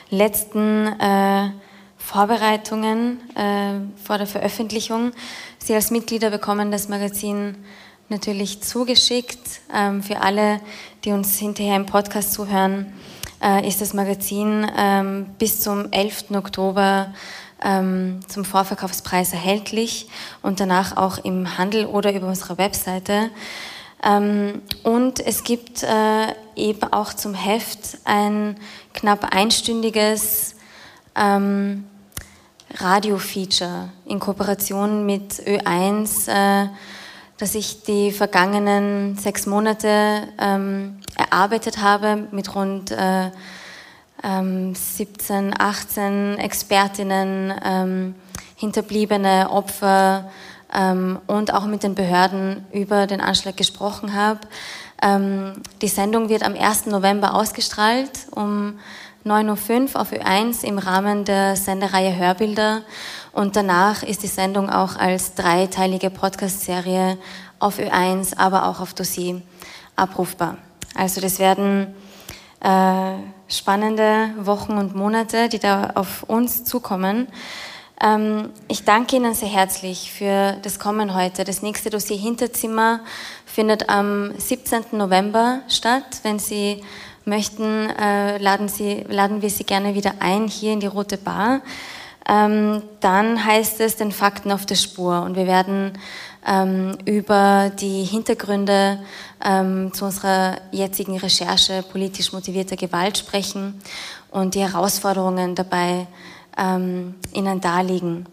letzten äh, Vorbereitungen äh, vor der Veröffentlichung. Sie als Mitglieder bekommen das Magazin natürlich zugeschickt. Ähm, für alle, die uns hinterher im Podcast zuhören, äh, ist das Magazin ähm, bis zum 11. Oktober ähm, zum Vorverkaufspreis erhältlich und danach auch im Handel oder über unsere Webseite. Ähm, und es gibt äh, eben auch zum Heft ein knapp einstündiges ähm, Radio-Feature in Kooperation mit Ö1, äh, das ich die vergangenen sechs Monate ähm, erarbeitet habe mit rund äh, ähm, 17, 18 Expertinnen, ähm, Hinterbliebene, Opfer ähm, und auch mit den Behörden über den Anschlag gesprochen habe. Ähm, die Sendung wird am 1. November ausgestrahlt um 9.05 Uhr auf Ö1 im Rahmen der Sendereihe Hörbilder. Und danach ist die Sendung auch als dreiteilige Podcast-Serie auf Ö1, aber auch auf Dossier abrufbar. Also das werden äh, spannende Wochen und Monate, die da auf uns zukommen. Ähm, ich danke Ihnen sehr herzlich für das Kommen heute. Das nächste Dossier Hinterzimmer findet am 17. November statt. Wenn Sie möchten, äh, laden, Sie, laden wir Sie gerne wieder ein hier in die Rote Bar. Ähm, dann heißt es den Fakten auf der Spur und wir werden ähm, über die Hintergründe ähm, zu unserer jetzigen Recherche politisch motivierter Gewalt sprechen und die Herausforderungen dabei ähm, Ihnen darlegen.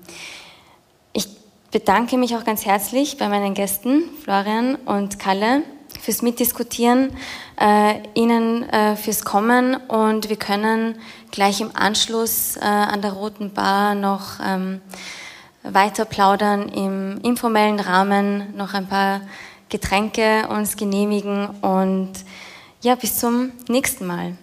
Ich bedanke mich auch ganz herzlich bei meinen Gästen, Florian und Kalle, fürs Mitdiskutieren, äh, Ihnen äh, fürs Kommen und wir können gleich im Anschluss äh, an der Roten Bar noch ähm, weiter plaudern, im informellen Rahmen noch ein paar Getränke uns genehmigen und ja, bis zum nächsten Mal.